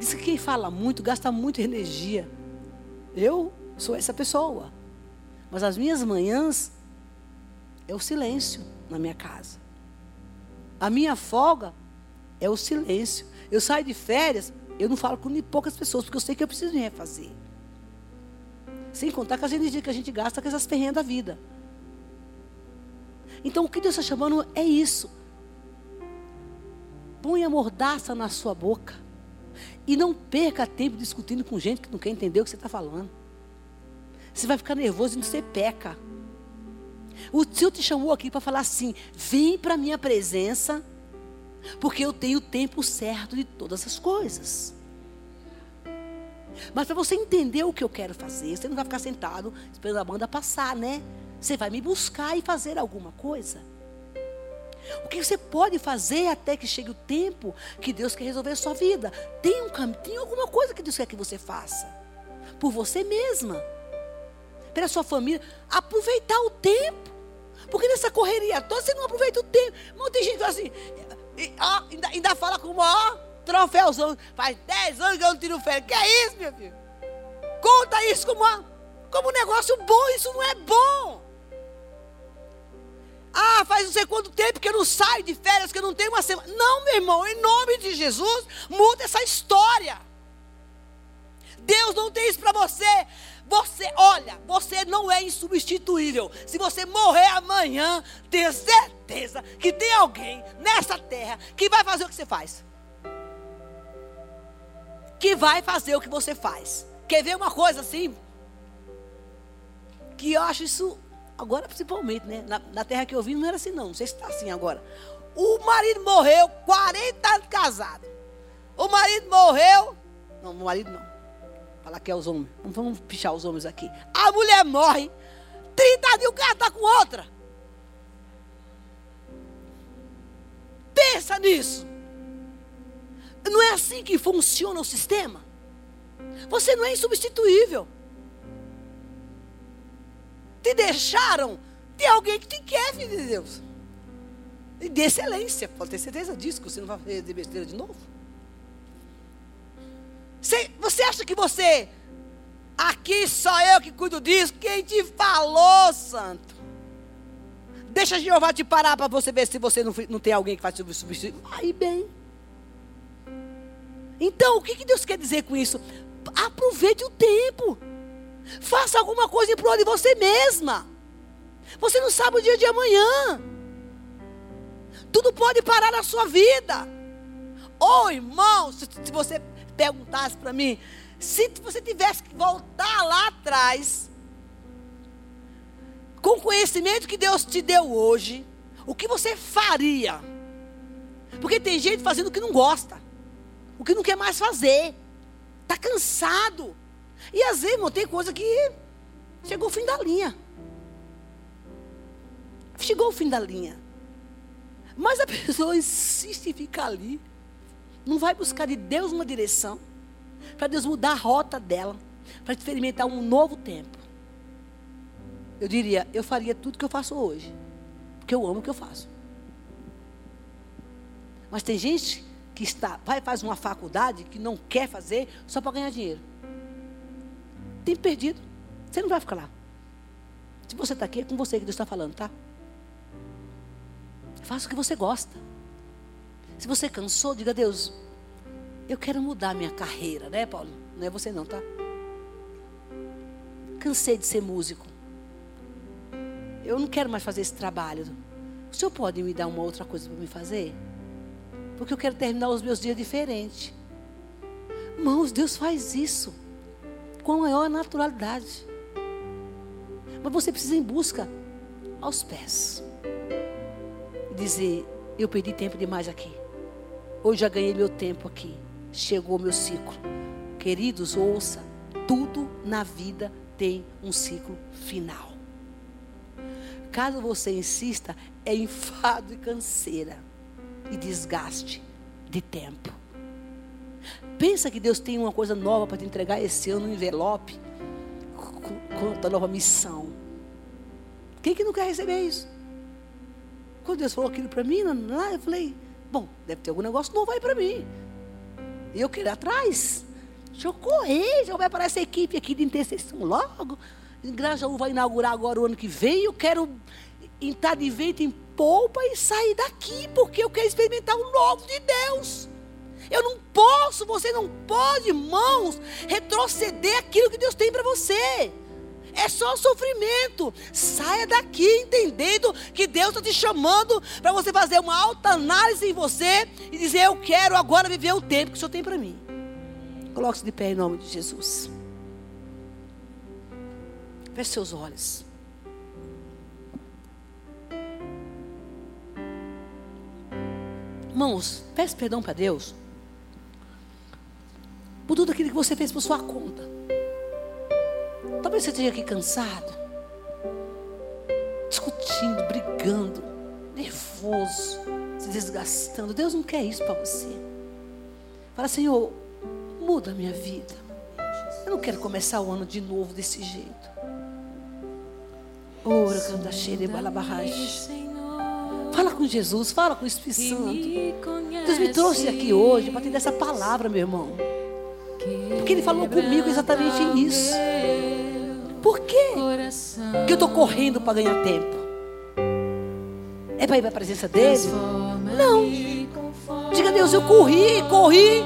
Diz que quem fala muito gasta muita energia. Eu sou essa pessoa. Mas as minhas manhãs é o silêncio na minha casa. A minha folga é o silêncio. Eu saio de férias, eu não falo com poucas pessoas, porque eu sei que eu preciso me refazer. Sem contar com as energias que a gente gasta com essas ferrenhas da vida. Então o que Deus está chamando é isso. Põe a mordaça na sua boca. E não perca tempo discutindo com gente que não quer entender o que você está falando. Você vai ficar nervoso e você peca. O Senhor te chamou aqui para falar assim: vem para a minha presença, porque eu tenho o tempo certo de todas as coisas. Mas para você entender o que eu quero fazer, você não vai ficar sentado esperando a banda passar, né? Você vai me buscar e fazer alguma coisa. O que você pode fazer até que chegue o tempo que Deus quer resolver a sua vida? Tem um caminho, tem alguma coisa que Deus quer que você faça. Por você mesma. Pela sua família. Aproveitar o tempo. Porque nessa correria toda você não aproveita o tempo. Mas tem gente assim. E, ó, ainda, ainda fala com o maior troféuzão. Faz 10 anos que eu não tiro férias. Que é isso, meu filho? Conta isso como, uma, como um negócio bom. Isso não é bom. Ah, faz não sei quanto tempo que eu não saio de férias, que eu não tenho uma semana. Não, meu irmão, em nome de Jesus, muda essa história. Deus não tem isso para você. Você, olha, você não é insubstituível. Se você morrer amanhã, tenha certeza que tem alguém nessa terra que vai fazer o que você faz. Que vai fazer o que você faz. Quer ver uma coisa assim? Que eu acho isso Agora, principalmente, né? Na, na, terra que eu vim não era assim, não. Não sei se está assim agora. O marido morreu, 40 anos casado. O marido morreu. Não, o marido não. Falar que é os homens. Não vamos pichar os homens aqui. A mulher morre. 30 dias o cara está com outra. Pensa nisso. Não é assim que funciona o sistema. Você não é insubstituível te deixaram de alguém que te quer, filho de Deus. E de excelência, pode ter certeza disso, que você não vai fazer besteira de novo. Você, você acha que você, aqui só eu que cuido disso? Quem te falou, santo? Deixa Jeová te parar para você ver se você não, não tem alguém que faz substituir. Aí bem. Então, o que, que Deus quer dizer com isso? Aproveite o tempo. Faça alguma coisa em prol de você mesma. Você não sabe o dia de amanhã. Tudo pode parar na sua vida. Ô oh, irmão, se, se você perguntasse para mim, se você tivesse que voltar lá atrás, com o conhecimento que Deus te deu hoje, o que você faria? Porque tem gente fazendo o que não gosta, o que não quer mais fazer, está cansado. E às vezes, irmão, tem coisa que chegou o fim da linha. Chegou o fim da linha. Mas a pessoa insiste em ficar ali. Não vai buscar de Deus uma direção. Para Deus mudar a rota dela. Para experimentar um novo tempo. Eu diria, eu faria tudo que eu faço hoje. Porque eu amo o que eu faço. Mas tem gente que está, vai fazer uma faculdade que não quer fazer só para ganhar dinheiro tempo perdido. Você não vai ficar lá. Se você está aqui, é com você que Deus está falando, tá? Faça o que você gosta. Se você cansou, diga a Deus, eu quero mudar minha carreira, né, Paulo? Não é você não, tá? Cansei de ser músico. Eu não quero mais fazer esse trabalho. O senhor pode me dar uma outra coisa para me fazer? Porque eu quero terminar os meus dias diferente. Irmãos, Deus faz isso com maior naturalidade. Mas você precisa ir em busca aos pés. Dizer, eu perdi tempo demais aqui. Hoje já ganhei meu tempo aqui. Chegou o meu ciclo. Queridos, ouça, tudo na vida tem um ciclo final. caso você insista, é enfado e canseira e desgaste de tempo. Pensa que Deus tem uma coisa nova para te entregar esse ano no envelope com a nova missão. Quem que não quer receber isso? Quando Deus falou aquilo para mim, lá eu falei, bom, deve ter algum negócio novo aí para mim. E eu quero ir atrás. Deixa eu correr, já vai para essa equipe aqui de intercessão logo. Grajaú vai inaugurar agora o ano que vem. Eu quero entrar de vento em polpa e sair daqui, porque eu quero experimentar o novo de Deus. Eu não posso, você não pode, irmãos, retroceder aquilo que Deus tem para você. É só sofrimento. Saia daqui entendendo que Deus está te chamando para você fazer uma alta análise em você e dizer: Eu quero agora viver o tempo que o Senhor tem para mim. Coloque-se de pé em nome de Jesus. Feche seus olhos. Irmãos, peça perdão para Deus por tudo aquilo que você fez por sua conta. Talvez você esteja aqui cansado, discutindo, brigando, nervoso, se desgastando. Deus não quer isso para você. Fala, Senhor, muda a minha vida. Eu não quero começar o ano de novo desse jeito. Ora, canta cheia Fala com Jesus, fala com o Espírito Santo. Deus me trouxe aqui hoje para te dar essa palavra, meu irmão. Porque Ele falou comigo exatamente isso. Por quê? Que eu estou correndo para ganhar tempo. É para ir para a presença dele? Não. Diga a Deus, eu corri, corri,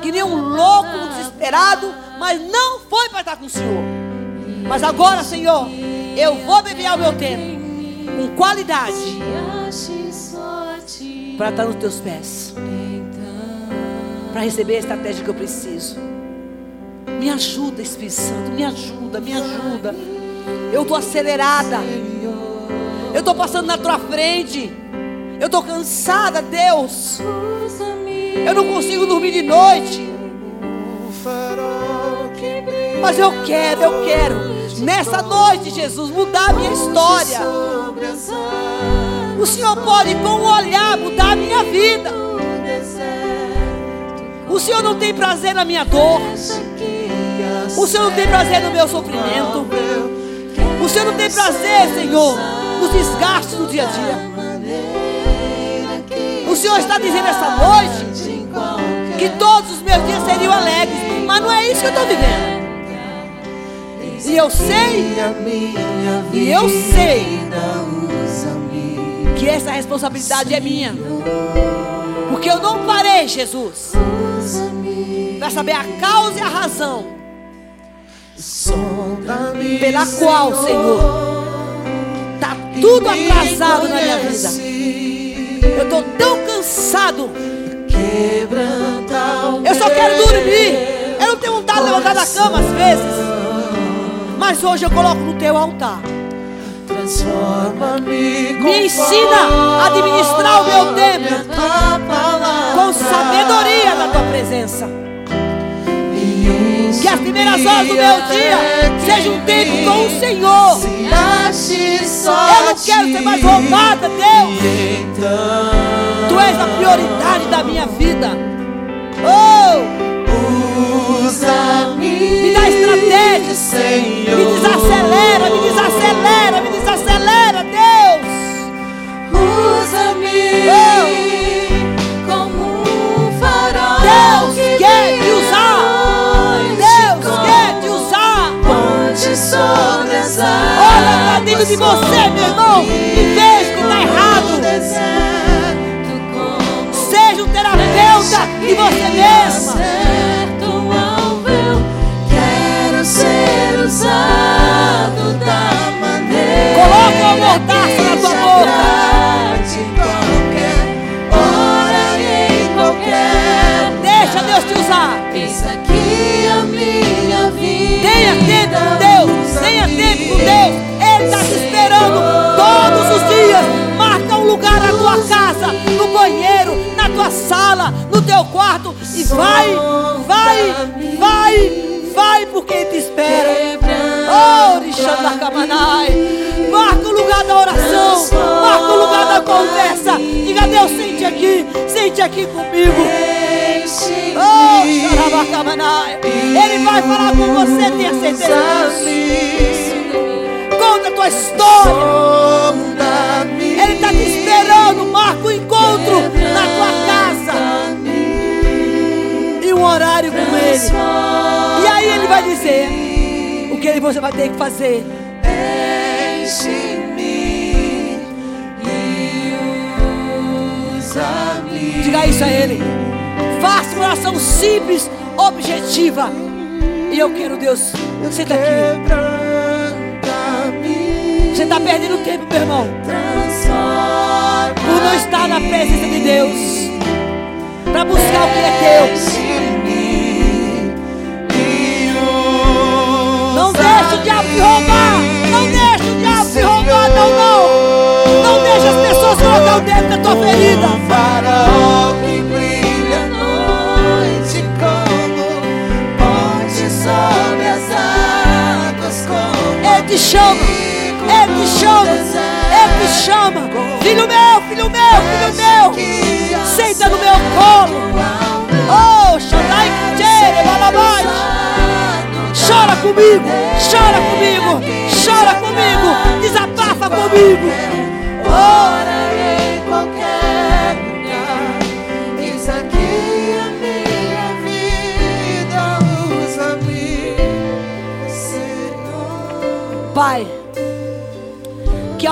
que nem um louco, um desesperado, mas não foi para estar com o Senhor. Mas agora, Senhor, eu vou beber o meu tempo com qualidade para estar nos teus pés, para receber a estratégia que eu preciso. Me ajuda, Espírito Santo, me ajuda, me ajuda. Eu estou acelerada. Eu estou passando na tua frente. Eu estou cansada, Deus. Eu não consigo dormir de noite. Mas eu quero, eu quero. Nessa noite, Jesus, mudar a minha história. O Senhor pode, com um olhar, mudar a minha vida. O Senhor não tem prazer na minha dor. O Senhor não tem prazer no meu sofrimento. O Senhor não tem prazer, Senhor, nos desgastes do dia a dia. O Senhor está dizendo essa noite que todos os meus dias seriam alegres, mas não é isso que eu estou vivendo. E eu sei, e eu sei que essa responsabilidade é minha. Porque eu não parei, Jesus, para saber a causa e a razão pela qual, Senhor, está tudo atrasado na minha vida. Eu estou tão cansado. Eu só quero dormir. Eu não tenho vontade de levantar da cama às vezes. Mas hoje eu coloco no teu altar. Me ensina a administrar o meu tempo com sabedoria na tua presença. Que as primeiras horas do meu dia sejam um tempo com o Senhor. Eu não quero ser mais roubada, Deus. Tu és a prioridade da minha vida. Oh! Me dá estratégia. Me De você, meu irmão, e veja que está errado. Seja um terapeuta de você mesma. Está te esperando todos os dias. Marca um lugar na tua casa, no banheiro, na tua sala, no teu quarto. E vai, vai, vai, vai, porque te espera. Oh. Marca o lugar da oração. conversa. Diga, Deus, sente aqui, sente aqui comigo. Oh. Ele vai falar com você, tenha certeza disso. Conta a tua história. Ele está te esperando. Marca o encontro na tua casa. E um horário com ele. E aí ele vai dizer o que você vai ter que fazer. Enche-me e usa-me. Diga isso a ele. Faça uma oração simples, objetiva. E eu quero, Deus, senta aqui. Você está perdendo tempo, meu irmão. Transforma. Por não estar na presença de Deus. Para buscar o que é teu. Não deixe o diabo te roubar. Não deixe o diabo te roubar. Não, não. Não deixe as pessoas colocar o dedo na tua ferida. Farol que brilha à noite como ponte sobre as águas Ele te chama. Chama. Filho meu, filho meu, filho meu. Senta no meu colo. Oh, Shaddai Kichere, Balabai. Chora comigo, chora comigo, chora comigo, desabafa comigo. Ora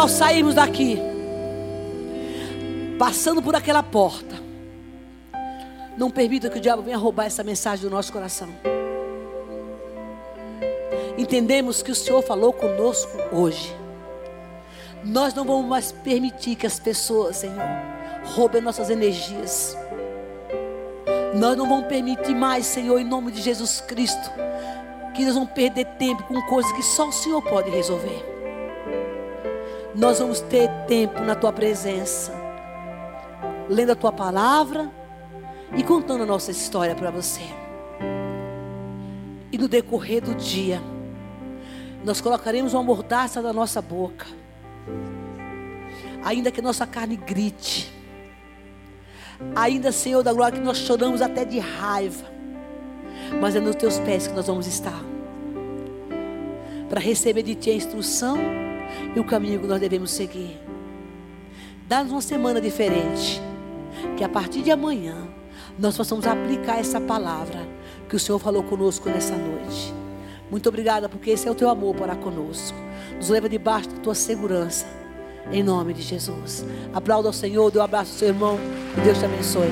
ao sairmos daqui, passando por aquela porta, não permita que o diabo venha roubar essa mensagem do nosso coração. Entendemos que o Senhor falou conosco hoje. Nós não vamos mais permitir que as pessoas, Senhor, roubem nossas energias. Nós não vamos permitir mais, Senhor, em nome de Jesus Cristo, que nós vamos perder tempo com coisas que só o Senhor pode resolver. Nós vamos ter tempo na tua presença, lendo a tua palavra e contando a nossa história para você. E no decorrer do dia, nós colocaremos uma mordaça na nossa boca, ainda que nossa carne grite, ainda, Senhor da glória, que nós choramos até de raiva, mas é nos teus pés que nós vamos estar para receber de ti a instrução e o caminho que nós devemos seguir. Dá-nos uma semana diferente, que a partir de amanhã nós possamos aplicar essa palavra que o Senhor falou conosco nessa noite. Muito obrigada, porque esse é o teu amor para conosco. Nos leva debaixo da tua segurança, em nome de Jesus. Aplauda ao Senhor, dê um abraço ao seu irmão, que Deus te abençoe.